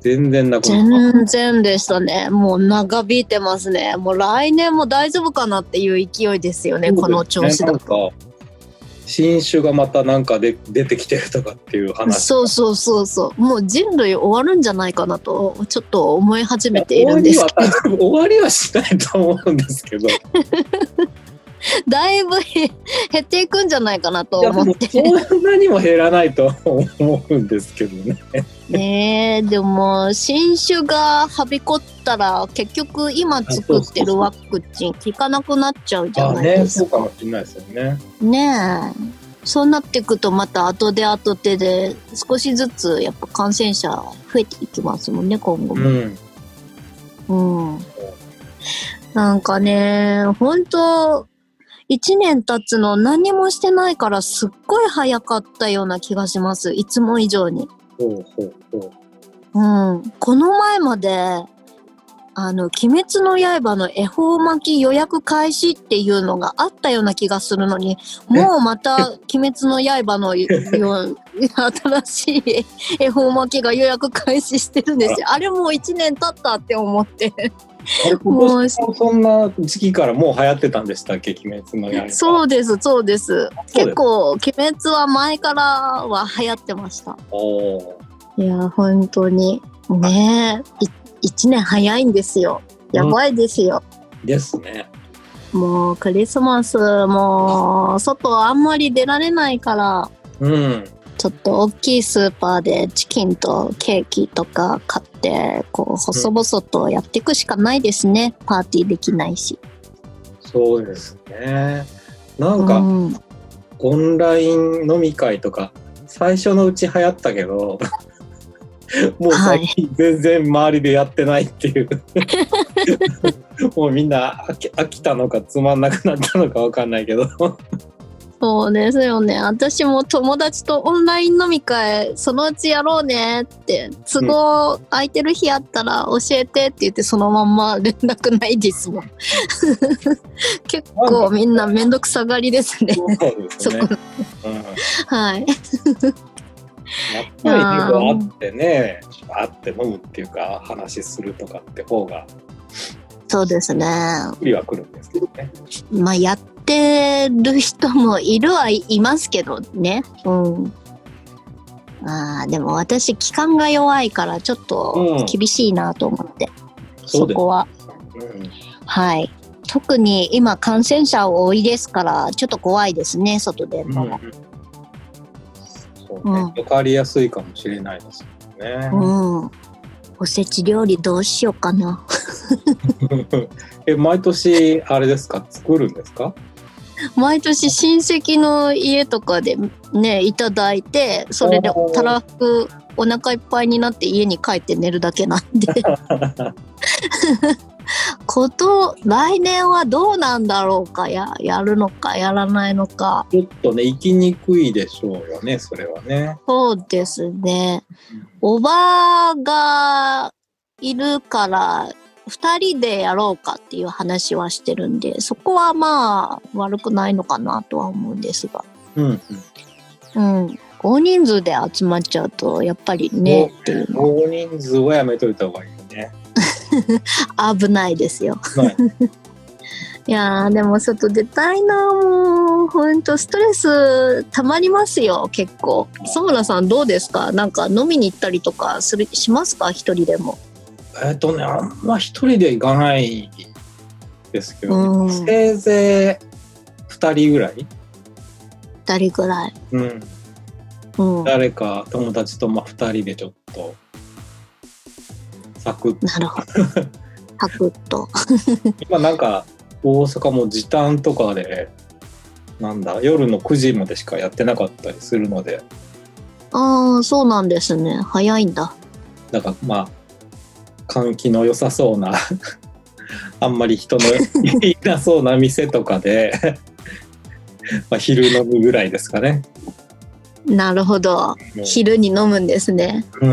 全然なくなっ全然でしたね。もう長引いてますね。もう来年も大丈夫かなっていう勢いですよねたこの調子だなんか新種がまたなんかで出てきてるとかっていう話。そうそうそうそうもう人類終わるんじゃないかなとちょっと思い始めているんですけど終わりは多分終わりはしないと思うんですけど だいぶへ減っていくんじゃないかなと思ってそんなにも減らないと思うんですけどねねえでも新種がはびこったら結局今作ってるワクチン効かなくなっちゃうじゃあないねそうですか。かもしれないですよねねえそうなっていくとまた後で後手で少しずつやっぱ感染者増えていきますもんね今後うも。んうん。なんかね本当一年経つの何もしてないからすっごい早かったような気がします。いつも以上に。ほうほうほう。うん、この前まで、あの、鬼滅の刃の恵方巻き予約開始っていうのがあったような気がするのに、もうまた鬼滅の刃のよ新しい 恵方巻きが予約開始してるんですよ。あれもう1年経ったって思って。あれもそんな時期からもう流行ってたんでしたっけ？鬼滅の刃そうです、そうです。結構、鬼滅は前からは流行ってました。いや、本当に。ねえ、い一年早いんですよ。やばいですよ。ですね。もうクリスマスもう外あんまり出られないから、うん。ちょっと大きいスーパーでチキンとケーキとか買って、こう細々とやっていくしかないですね。パーティーできないし。そうですね。なんうか、ん、オンライン飲み会とか、最初のうち流行ったけど、もう最近全然周りでやってないっていう。もうみんな飽きたのかつまんなくなったのかわかんないけど。そうですよね。私も友達とオンライン飲み会、そのうちやろうねって、都合空いてる日あったら教えてって言ってそのまんま連絡ないですもん。結構みんなめんどくさがりですね。そすね。そこうんはい。やっぱり会ってね、会って飲むっていうか、話するとかって方が、そうですね。は来るんですけどね。まあやってる人もいるはいますけどね。うん。ああ、でも私気管が弱いからちょっと厳しいなと思って、そです。そうこは。うんはい。特に今感染者多いですから、ちょっと怖いですね、外でのも。そうね、うんかかりやすいかもしれないですよね。うん。おせち料理どうしようかな。え、毎年あれですか、作るんですか？毎年親戚の家とかでね、いただいて、それでたらふくお腹いっぱいになって家に帰って寝るだけなんで。こと、来年はどうなんだろうか？や、やるのか？やらないのか？ちょっとね、行きにくいでしょうよね、それはね。そうですね。おばがいるから、二人でやろうかっていう話はしてるんで、そこはまあ悪くないのかなとは思うんですが。うん、うん。うん。大人数で集まっちゃうと、やっぱりね、っていうの大人数はやめといた方がいいね。危ないですよ。はい いやー、でも外出たいなもう。ほんと、ストレス溜まりますよ、結構。磯村さんどうですか？なんか飲みに行ったりとかする、しますか？一人でも。えっとね、あんま一人で行かないですけど、うんせいぜい二人ぐらい。二人ぐらい。うん。うん。誰か友達とまあ二人でちょっとサクッとなるほど。パクッと。今なんか大阪も時短とかでなんだ夜の9時までしかやってなかったりするのでああ、そうなんですね。早いんだ。だからまあ換気の良さそうな あんまり人の いなそうな店とかでまあ昼飲むぐらいですかね。なるほど。昼に飲むんですね。うん、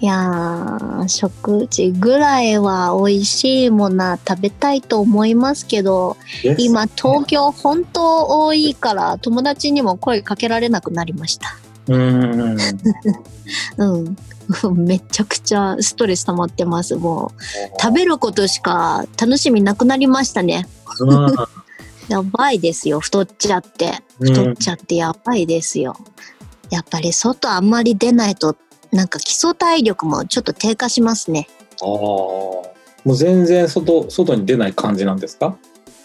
いやー、食事ぐらいは美味しいもの食べたいと思いますけど、です今東京本当多いから友達にも声かけられなくなりました。うん うん。めちゃくちゃストレス溜まってます。もう食べることしか楽しみなくなりましたね。うん やばいですよ。太っちゃって。太っちゃってやばいですよ。やっぱり外あんまり出ないと、なんか基礎体力もちょっと低下しますね。ああもう全然外外に出ない感じなんですか？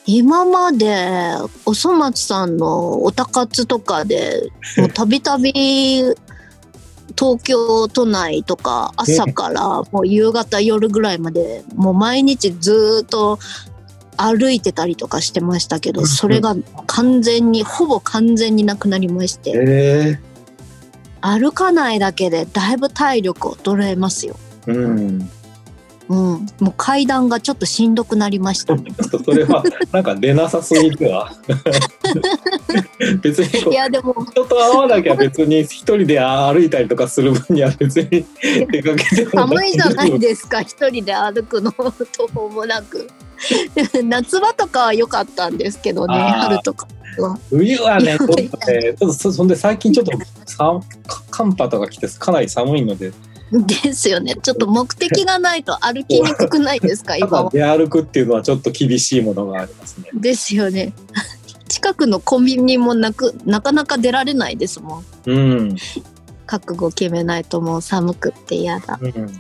今までおそ松さんのおたかつとかで たびたび東京都内とか朝からもう夕方夜ぐらいまでもう毎日ずーっと歩いてたりとかしてましたけどそれが完全にほぼ完全になくなりまして。え歩かないだけでだいぶ体力衰えますよ。えうん。うん、もう階段がちょっとしんどくなりました。ね。ちょっとそれはなんか出なさすぎては。別にこいうやでも。人と会わなきゃ別に一人で歩いたりとかする分には別に出かけても寒いじゃないですか一人で歩くの。途方もなく 夏場とかは良かったんですけどね春とか冬はねちょっとね。ちょっとそそんで最近ちょっとさか寒波とか来てかなり寒いので。ですよね。ちょっと目的がないと歩きにくくないですか た今は。だ出歩くっていうのはちょっと厳しいものがありますね。ですよね。近くのコンビニもなくなかなか出られないですもん。うん、覚悟決めないともう寒くって嫌だ。うん、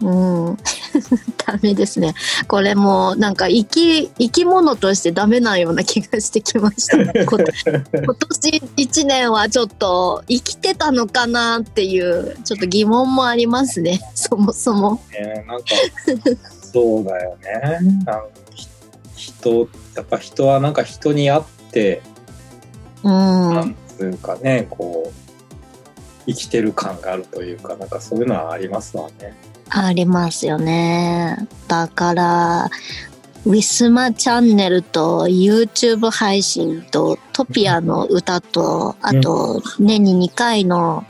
うん。ダメですね。これもうなんか生き、生き物としてダメなような気がしてきました。こ今年一年はちょっと生きてたのかなっていう、ちょっと疑問もありますね。そもそも。ねなんかそうだよねなん人やっぱ人はなんか人に会って、うん。なんつうかねこう生きてる感があるというかなんかそういうのはありますわね。ありますよね。だから、ウィスマチャンネルと YouTube 配信とトピアの歌と、あと年に2回の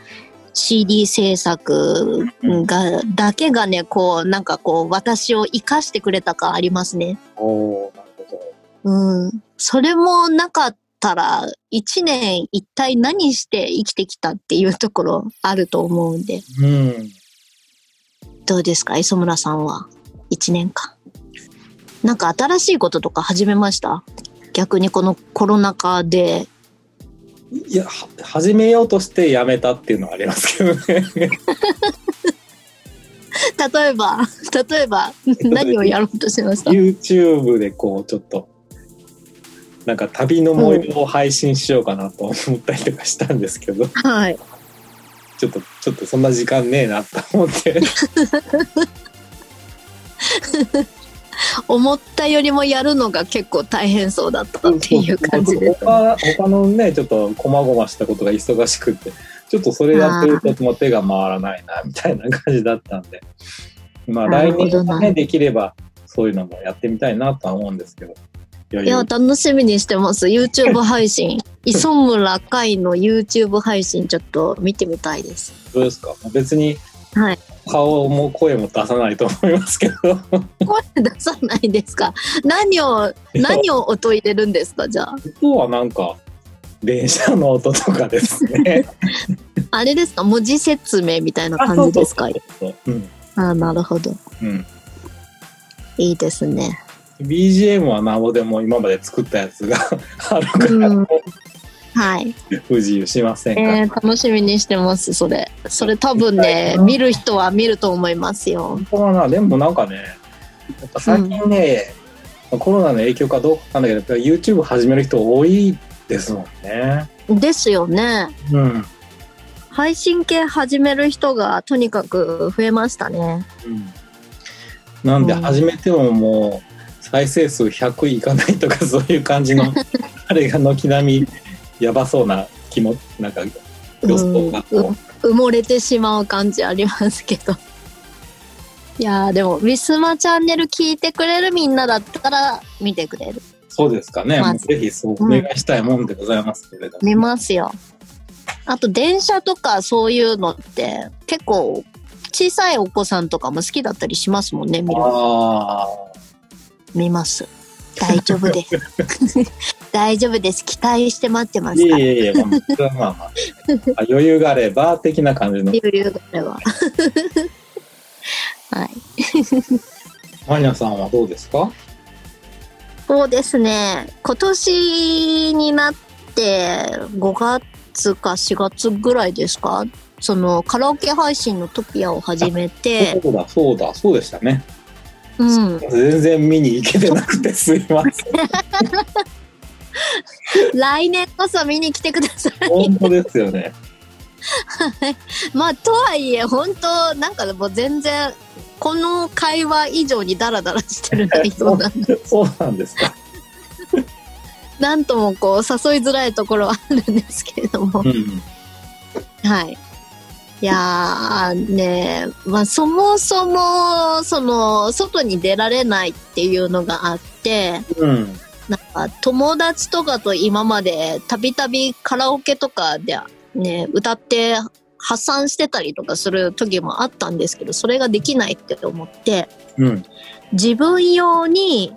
CD 制作が、だけがね、こう、なんかこう、私を生かしてくれたかありますね。おおなるほど。うん。それもなかったら、1年一体何して生きてきたっていうところあると思うんで。うんどうですか？磯村さんは？1年間。なんか新しいこととか始めました？逆にこのコロナ禍で。いやは始めようとしてやめたっていうのはありますけどね。例えば？例えば？何をやろうとしました？YouTube でこうちょっとなんか旅の模様を配信しようかなと思ったりとかしたんですけど、はいちょっとちょっとそんな時間ねえなと思って。思ったよりもやるのが結構大変そうだったっていう感じです。他他のねちょっと細々したことが忙しくってちょっとそれやってるともう手が回らないなみたいな感じだったんで。まあ来年はねできればそういうのもやってみたいなとは思うんですけど余いや。裕楽しみにしてます。YouTube 配信。磯村海の YouTube 配信ちょっと見てみたいです。どうですか？別にはい。顔も声も出さないと思いますけど。声出さないですか？何を何を音入れるんですか？じゃあ。今日はなんか電車の音とかですね。あれですか？文字説明みたいな感じですか？うん。あなるほど。うん、いいですね。BGM はなおでも今まで作ったやつが あるから、うんはい。不自由しませんか、えー、楽しみにしてます、それ。それ多分ね、見る人は見ると思いますよ。なでもなんかねやっぱ最近ね、コロナの影響かどうかわかんないけど YouTube 始める人多いですもんね。ですよね。うん配信系始める人がとにかく増えましたね。うんなんでうん始めてももう再生数100いかないとかそういう感じの あれが軒並みやばそうな気もなんか予想が埋もれてしまう感じありますけど。いやーでも、ウィスマチャンネル聞いてくれるみんなだったら見てくれる。そうですかね。まぜひそうお願いしたいもんでございますけれども。見ますよ。あと電車とかそういうのって結構小さいお子さんとかも好きだったりしますもんね、見る。あ見ます。大丈夫です。大丈夫です。期待して待ってまあ。すから。いえいえいえ、まあ、それはまあまあ、あ 余裕があれば、的な感じの。余裕があれば。はい。マニアさんはどうですか？そうですね。今年になって5月か4月ぐらいですか？そのカラオケ配信のトピアを始めて、そうだ、そうだ、そうでしたね。うん。全然見に行けてなくてすいません。来年こそ見に来てください。本当ですよね。まあ、とはいえ、本当なんかもう全然、この会話以上にダラダラしてる内容なんで、そうなんですか。なんともこう、誘いづらいところはあるんですけれどもう。ん。はい。いやーねまあそもそも、その、外に出られないっていうのがあって、うん。なんか友達とかと今までたびたびカラオケとかでね、歌って発散してたりとかする時もあったんですけど、それができないって思って、うん。自分用に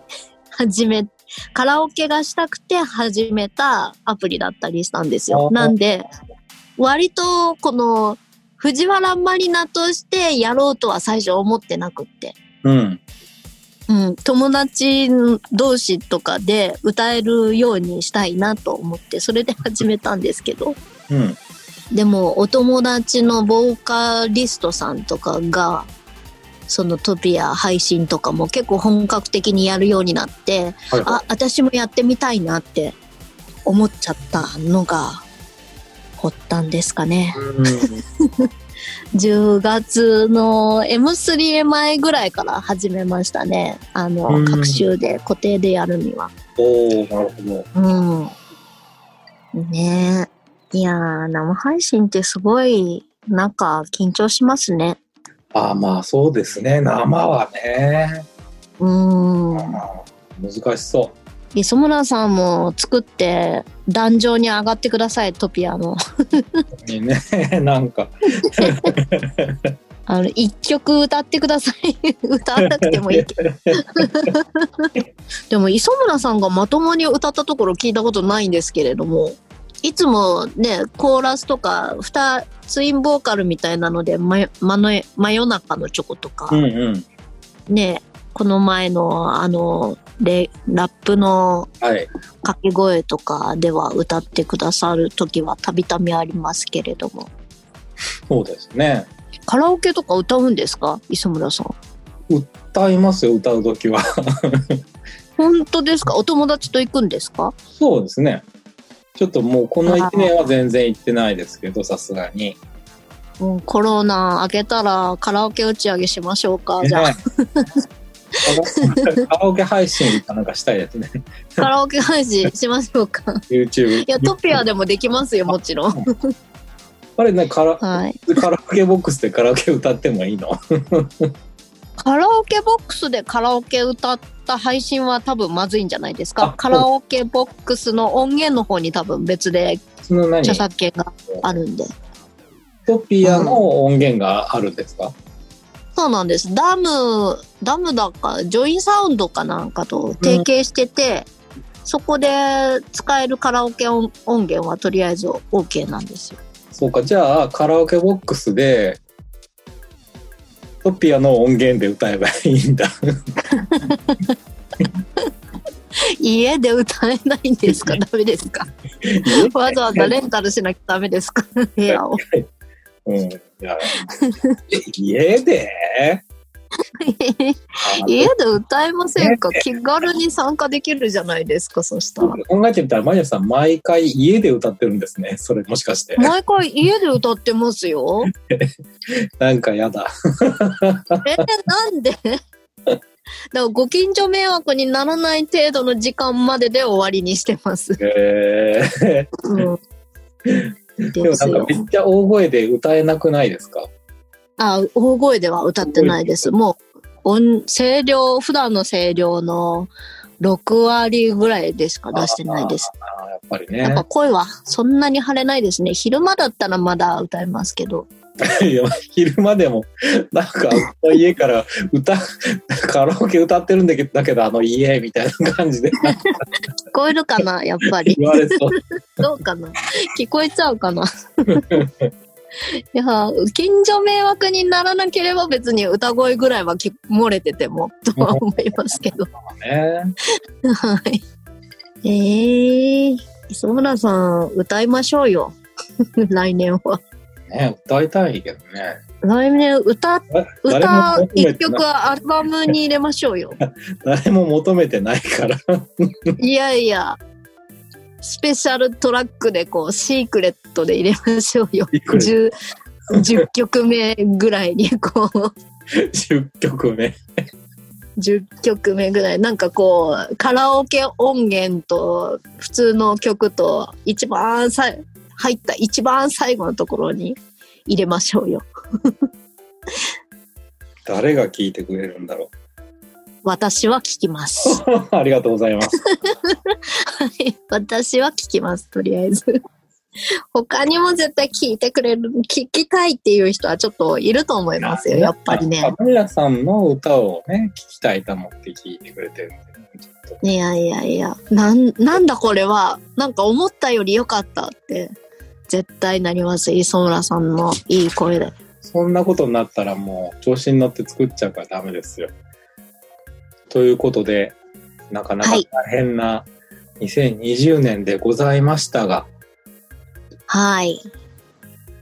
始め、カラオケがしたくて始めたアプリだったりしたんですよ。なんで、割とこの藤原マリナとしてやろうとは最初思ってなくって。うん。うん、友達同士とかで歌えるようにしたいなと思って、それで始めたんですけど、うん。でもお友達のボーカリストさんとかが、そのトピア配信とかも結構本格的にやるようになって、はいあ、私もやってみたいなって思っちゃったのが発端ですかね。うん10月の M3 前ぐらいから始めましたね。あの、うん各週で固定でやるには。おおなるほど。うん。ねえ。いやー、生配信ってすごい、なんか緊張しますね。ああまあそうですね生はね、うん。まあ難しそ磯村さんも作って、壇上に上がってください、トピアの。ね なんかあの、一曲歌ってください。歌わなくてもいいけど。でも、磯村さんがまともに歌ったところ聞いたことないんですけれども、いつもね、コーラスとか、二、ツインボーカルみたいなので、ま、まの真夜中のチョコとか、うんうんね、この前の、あの、レラップのはい。掛け声とかでは歌ってくださる時はたびたびありますけれども。そうですね。カラオケとか歌うんですか？磯村さん。歌いますよ歌う時は。本当ですか？お友達と行くんですか？そうですね。ちょっともうこの1年は全然行ってないですけどさすがに。もうコロナ明けたらカラオケ打ち上げしましょうか。じゃあ、ねカラオケ配信かなんかしたいですねカラオケ配信しましょうか。YouTube いや、トピアでもできますよ、もちろん。あれねカラはい。カラオケボックスでカラオケ歌ってもいいの？カラオケボックスでカラオケ歌った配信は多分まずいんじゃないですか？あ。カラオケボックスの音源の方に多分別で著作権があるんで。トピアの音源があるんですか、そうなんです。ダム、ダムだか、ジョインサウンドかなんかと提携してて、そこで使えるカラオケ音音源はとりあえず OK なんですよ。そうか。じゃあカラオケボックスでトピアの音源で歌えばいいんだ。家で歌えないんですか？ダメですか？わざわざレンタルしなきゃダメですか？部屋を。うん、いや家で？家で歌えませんか？気軽に参加できるじゃないですか、そしたら。考えてみたらマリアさん毎回家で歌ってるんですねそれもしかして毎回家で歌ってますよ。なんかやだえ、なんで？だからご近所迷惑にならない程度の時間までで終わりにしてます。えー、うん。でもなんかめ。っちゃ大声で歌えなくないですか？あ、大声では歌ってないです。もう、音、声量、普段の声量の6割ぐらいでしか出してないです。あーやっぱりやっぱね声はそんなに張れないですね。昼間だったらまだ歌えますけど。昼間でもなんか家から歌カラオケ歌ってるんだけどあの家みたいな感じで聞こえるかなやっぱり。どうかな聞こえちゃうかないや、近所迷惑にならなければ別に歌声ぐらいはき漏れてても、とは思いますけど。ね はい。えー、磯村さん、歌いましょうよ。来年は。ね歌いたいけどね。来年歌、誰歌一曲アルバムに入れましょうよ。誰も求めてないから。いやいや、スペシャルトラックでこう、シークレットで入れましょうよ。シークレッ10、10曲目ぐらいにこう、10曲目。10曲目ぐらい。なんかこう、カラオケ音源と普通の曲と一番さ入った一番最後のところに入れましょうよ。誰が聞いてくれるんだろ私は聞きます。う ありがとうございますはい 私は聞きます、とりあえず。他にも絶対聞いてくれる、聞きたいっていう人はちょっといると思いますよ、やっぱりね。マリアさんの歌をね聞きたいと思って聞いてくれてるいやいやいや、なん、なんだこれは、なんか思ったより良かったって、絶対なります、磯村さんのいい声で。そんなことになったらもう調子に乗って作っちゃうからダメですよ。ということで、なかなかはい大変な2020年でございましたが、はい。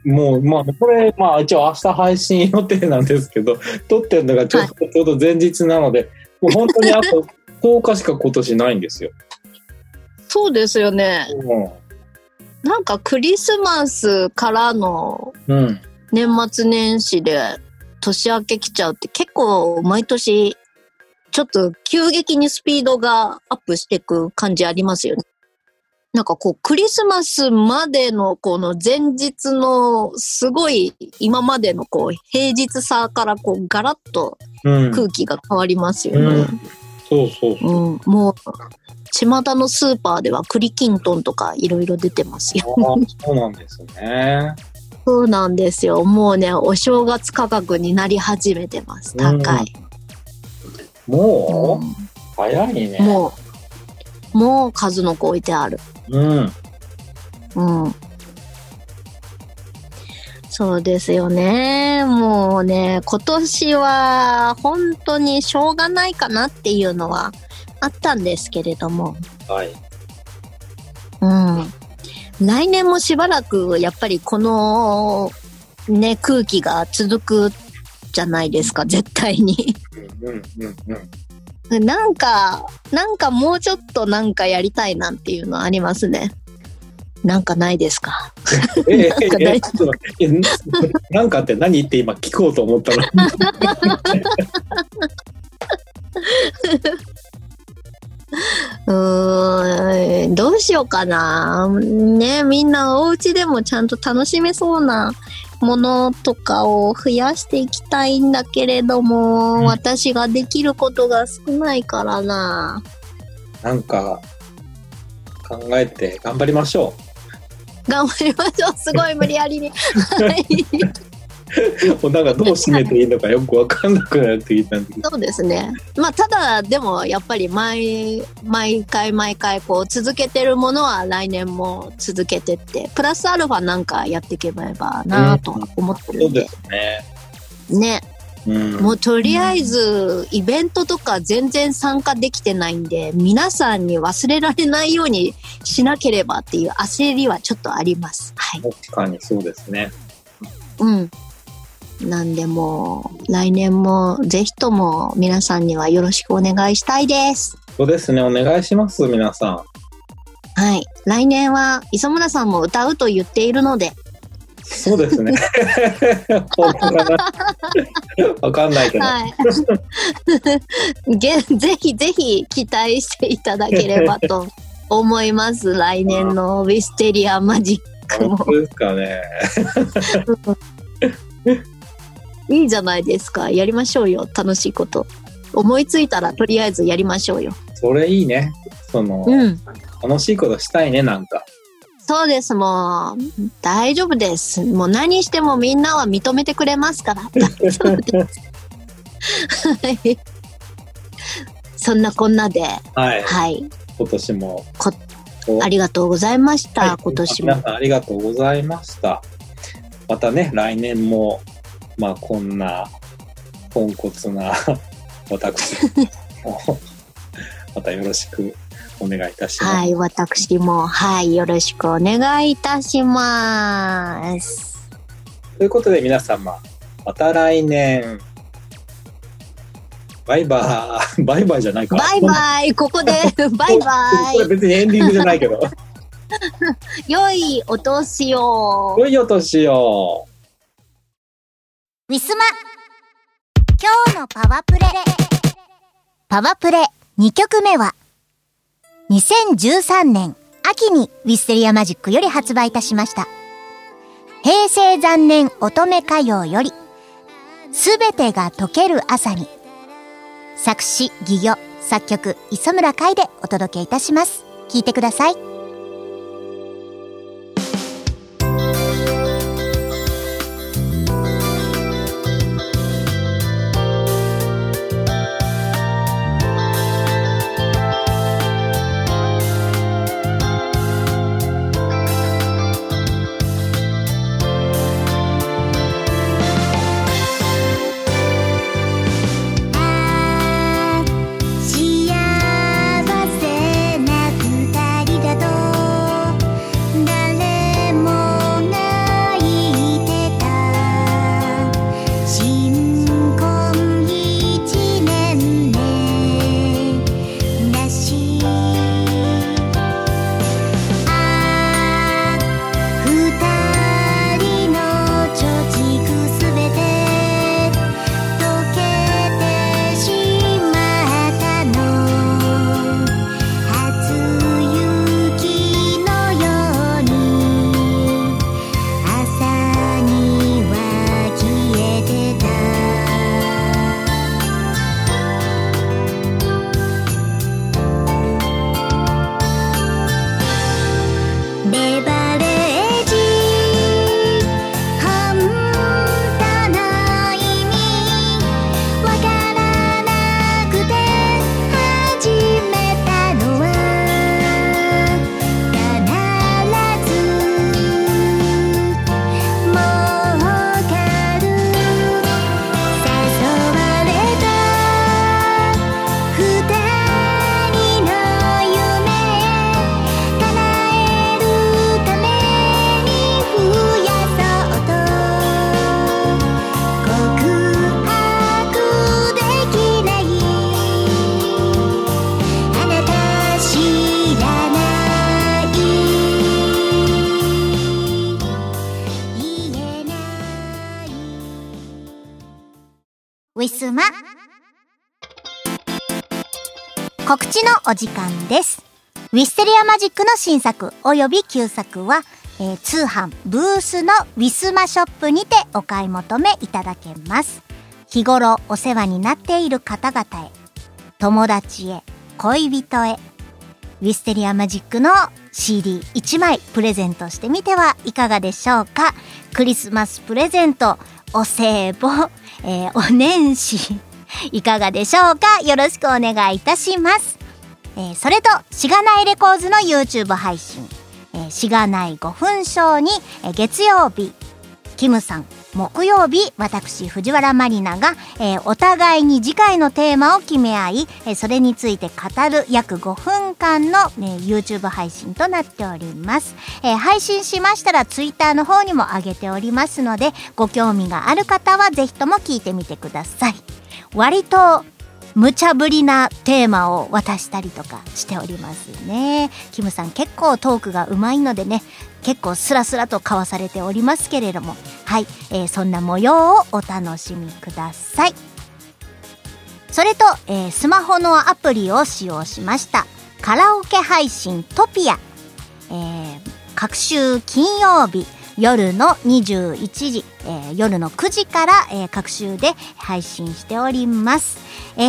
もう、まあ、これ、まあ、一応明日配信予定なんですけど、撮ってるのがちょ,、ちょうど前日なので、もう本当にあと10日しか今年ないんですよ。そうですよね。なんかクリスマスからのうん。年末年始で年明け来ちゃうって結構毎年ちょっと急激にスピードがアップしていく感じありますよね。なんかこうクリスマスまでのこの前日のすごい今までのこう平日さからこうガラッとうん。空気が変わりますよね。うん。そうそうそう。うん、もう巷のスーパーでは栗きんとんとかいろいろ出てますよ。そうなんですね。そうなんですよ。もうね、お正月価格になり始めてます。高い。もう、うん早いね。もう、もう数の子置いてある。うん。うん。そうですよね。もうね、今年は本当にしょうがないかなっていうのはあったんですけれども、はい。うん。来年もしばらくやっぱりこのね、空気が続くじゃないですか、絶対に。うんうんうんうん。なんか、なんかもうちょっとなんかやりたいなっていうのありますね。なんかないですか？ええ なんかええななんかって何って今聞こうと思ったの？うーん、どうしようかな。ね、みんなお家でもちゃんと楽しめそうなものとかを増やしていきたいんだけれども、うん私ができることが少ないからな。なんか考えて頑張りましょ頑張りましょう。すごい無理やりに。なんかどう締めていいのかよくわかんなくなってきたんだけど。そうですね。まあ、ただ、でも、やっぱり毎、毎回毎回、こう、続けてるものは来年も続けてって、プラスアルファなんかやっていけばなとは思ってるで。そうんですね。ね。うん。もうとりあえず、イベントとか全然参加できてないんで、皆さんに忘れられないようにしなければっていう焦りはちょっとあります。はい。確かにそうですね。うん。なんでもう、来年もぜひとも皆さんにはよろしくお願いしたいです。そうですね。お願いします、皆さん。はい。来年は磯村さんも歌うと言っているので、そうですね。本当かな。わかんないけど。はい。げ ぜひぜひ期待していただければと思います。来年のウィステリアマジックも。本当ですかね。いいじゃないですか。やりましょうよ。楽しいこと。思いついたらとりあえずやりましょうよ。それいいね。その、うん。楽しいことしたいね、なんか。そうです。もう、大丈夫です。もう何してもみんなは認めてくれますから。大丈夫です。はいそんなこんなで、はい。はい。今年も。ありがとうございました。はい今年も。皆さんありがとうございました。またね、来年も、まあ、こんな、ポンコツな 私も、またよろしくお願いいたします。はい。私も、はい。よろしくお願いいたします。ということで皆様、また来年。バイバーイ。バイバイじゃないか。バイバイ。ここで、バイバこれ別にエンディングじゃないけど。イ。良いお年を。良いお年を。ウィスマ今日のパワプレパワプレ2曲目は2013年秋にウィステリアマジックより発売いたしました平成残念乙女歌謡よりすべてが溶ける朝に作詞、戯曲、作曲、磯村海でお届けいたします。聴いてください。お時間です。ウィステリアマジックの新作及び旧作は、えー通販ブースのウィスマショップにてお買い求めいただけます。日頃お世話になっている方々へ、友達へ、恋人へ、ウィステリアマジックの CD1 枚プレゼントしてみてはいかがでしょうかクリスマスプレゼント、お歳暮、えーお年始、いかがでしょうかよろしくお願いいたします。えーそれと、しがないレコーズの YouTube 配信、えーしがない5分ショーに、えー月曜日、キムさん、木曜日、私、藤原まりなが、えーお互いに次回のテーマを決め合い、えーそれについて語る約5分間の、ね YouTube 配信となっております。えー配信しましたら Twitter の方にも上げておりますので、ご興味がある方はぜひとも聞いてみてください。割と、無茶ぶりなテーマを渡したりとかしておりますね。キムさん結構トークがうまいのでね、結構スラスラと交わされておりますけれども、はい、えーそんな模様をお楽しみください。それと、えースマホのアプリを使用しました。カラオケ配信トピア。えー各週金曜日夜の21時、えー夜の9時から、えー各週で配信しております。え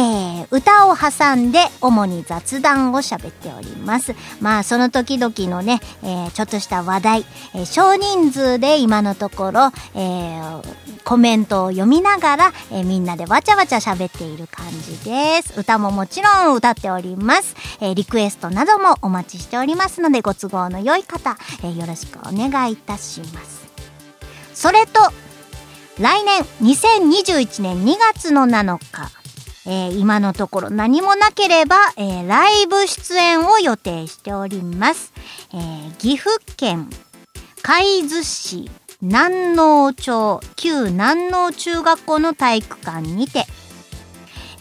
ー歌を挟んで主に雑談を喋っております。まあその時々のね、えーちょっとした話題、えー少人数で今のところ、えーコメントを読みながら、えーみんなでわちゃわちゃ喋っている感じです。歌ももちろん歌っております。えーリクエストなどもお待ちしておりますので、ご都合の良い方、えーよろしくお願いいたします。それと、来年2021年2月の7日、えー今のところ何もなければ、えーライブ出演を予定しております。えー岐阜県海津市南農町旧南農中学校の体育館にて、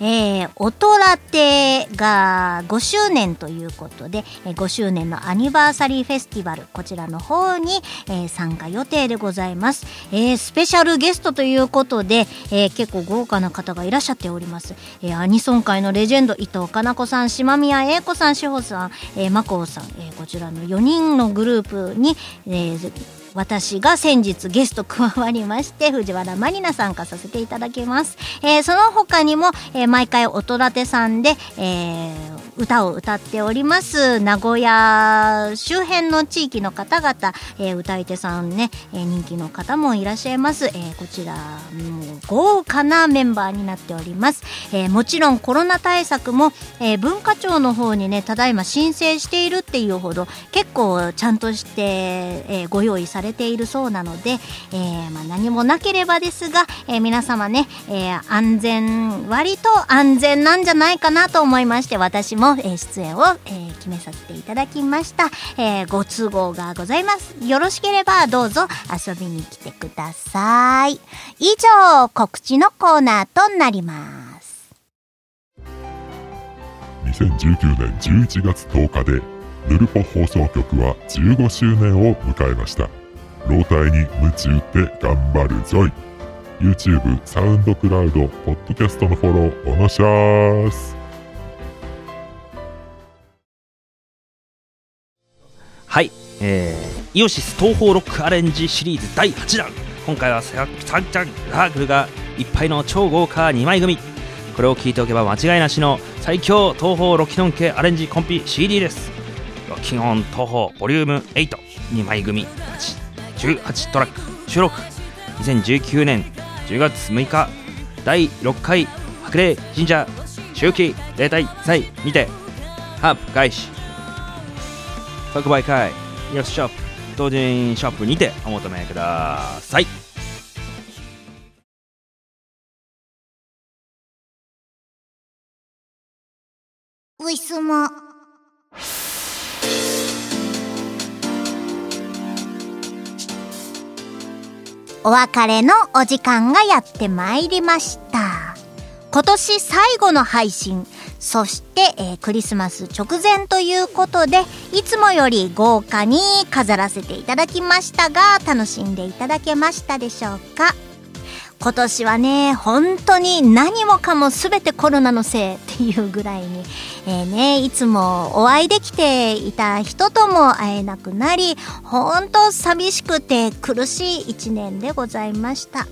えー、おとらてが5周年ということで、えー5周年のアニバーサリーフェスティバル、こちらの方に、えー参加予定でございます。えースペシャルゲストということで、えー結構豪華な方がいらっしゃっております。えーアニソン界のレジェンド、伊藤かな子さん、島宮英子さん、志保さん、えー、真子さん、えーこちらの4人のグループに、えー私が先日ゲスト加わりまして藤原まりな参加させていただきます、えーその他にも、えー毎回おとらてさんで、えー歌を歌っております。名古屋周辺の地域の方々、えー歌い手さんね、えー人気の方もいらっしゃいます、えーこちらもう豪華なメンバーになっております、えーもちろんコロナ対策も、えー文化庁の方にねただいま申請しているっていうほど結構ちゃんとして、えーご用意されているそうなので、えーまあ、何もなければですが、えー皆様ね、えー安全割と安全なんじゃないかなと思いまして私も、えー出演を、えー決めさせていただきました、えーご都合がございます。よろしければどうぞ遊びに来てください。以上告知のコーナーとなります。2019年11月10日でヌルポ放送局は15周年を迎えました。老体に夢中って頑張るぞい。YouTube、サウンドクラウド、ポッドキャストのフォローおのしゃーす。はい、えー、イオシス東方ロックアレンジシリーズ第8弾。今回はサンチャンラーグルがいっぱいの超豪華2枚組。これを聞いておけば間違いなしの最強東方ロキノン系アレンジコンピ CD です。ロキノン東方ボリューム82枚組。18トラック。収録。2019年10月6日。第6回白麗神社周期例大祭にてハープ開始。即売会。イオシショップ同人ショップにてお求めください。ウィスマお別れのお時間がやってまいりました。今年最後の配信そして、えークリスマス直前ということでいつもより豪華に飾らせていただきましたが楽しんでいただけましたでしょうか？今年はね、本当に何もかも全てコロナのせいっていうぐらいに、えー、ね、いつもお会いできていた人とも会えなくなり、本当寂しくて苦しい一年でございました。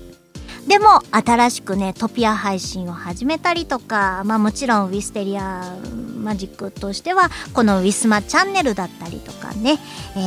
でも、新しくね、トピア配信を始めたりとか、まあもちろんウィステリアマジックとしては、このウィスマチャンネルだったりとかね、え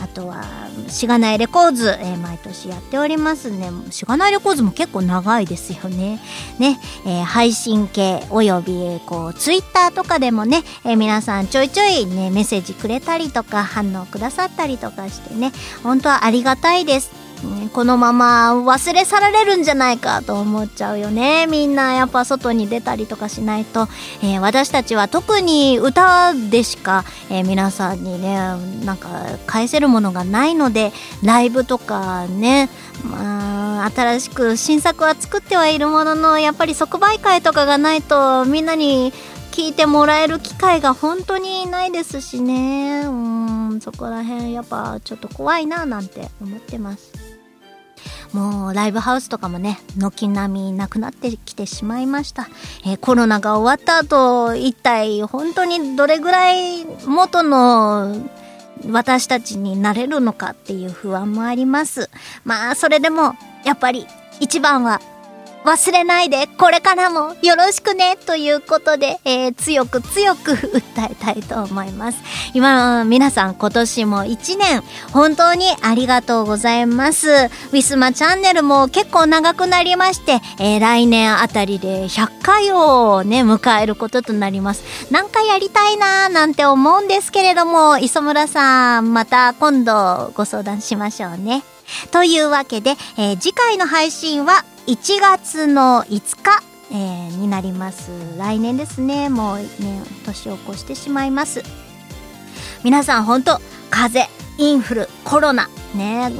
ー、あとは、しがないレコーズ、えー、毎年やっておりますね。しがないレコーズも結構長いですよね。ね、えー、配信系および、こう、ツイッターとかでもね、えー、皆さんちょいちょいね、メッセージくれたりとか、反応くださったりとかしてね、本当はありがたいです。このまま忘れ去られるんじゃないかと思っちゃうよね。みんなやっぱ外に出たりとかしないと、えー、私たちは特に歌でしか、えー、皆さんにねなんか返せるものがないのでライブとかねまあ新しく新作は作ってはいるもののやっぱり即売会とかがないとみんなに聞いてもらえる機会が本当にないですしね。うんそこら辺やっぱちょっと怖いななんて思ってます。もうライブハウスとかもね、軒並みなくなってきてしまいました。えー、コロナが終わった後、一体本当にどれぐらい元の私たちになれるのかっていう不安もあります。まあ、それでも、やっぱり一番は忘れないで、これからもよろしくね、ということで、えー、強く強く訴えたいと思います。今、皆さん今年も1年、本当にありがとうございます。ウィスマチャンネルも結構長くなりまして、えー、来年あたりで100回をね、迎えることとなります。何回やりたいなーなんて思うんですけれども、磯村さん、また今度ご相談しましょうね。というわけで、えー、次回の配信は1月の5日、えー、になります。来年ですね。もうね、年を越してしまいます。皆さん本当風邪、インフル、コロナ、ね、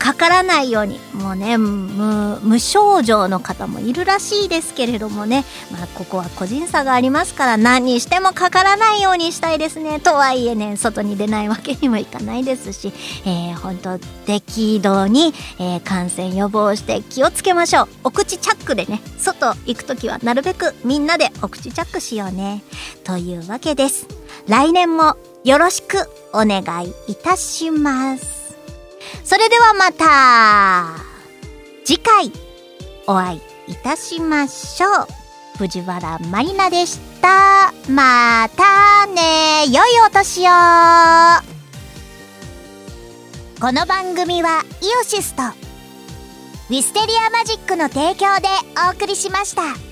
かからないように、もうね、無、無症状の方もいるらしいですけれどもね、まあ、ここは個人差がありますから、何にしてもかからないようにしたいですね。とはいえね、外に出ないわけにもいかないですし、えー、本当適度に、えー、感染予防して気をつけましょう。お口チャックでね、外行くときはなるべくみんなでお口チャックしようね。というわけです。来年もよろしくお願いいたします。それではまた次回お会いいたしましょう。藤原まりなでした。またね。良いお年を。この番組はイオシスとウィステリアマジックの提供でお送りしました。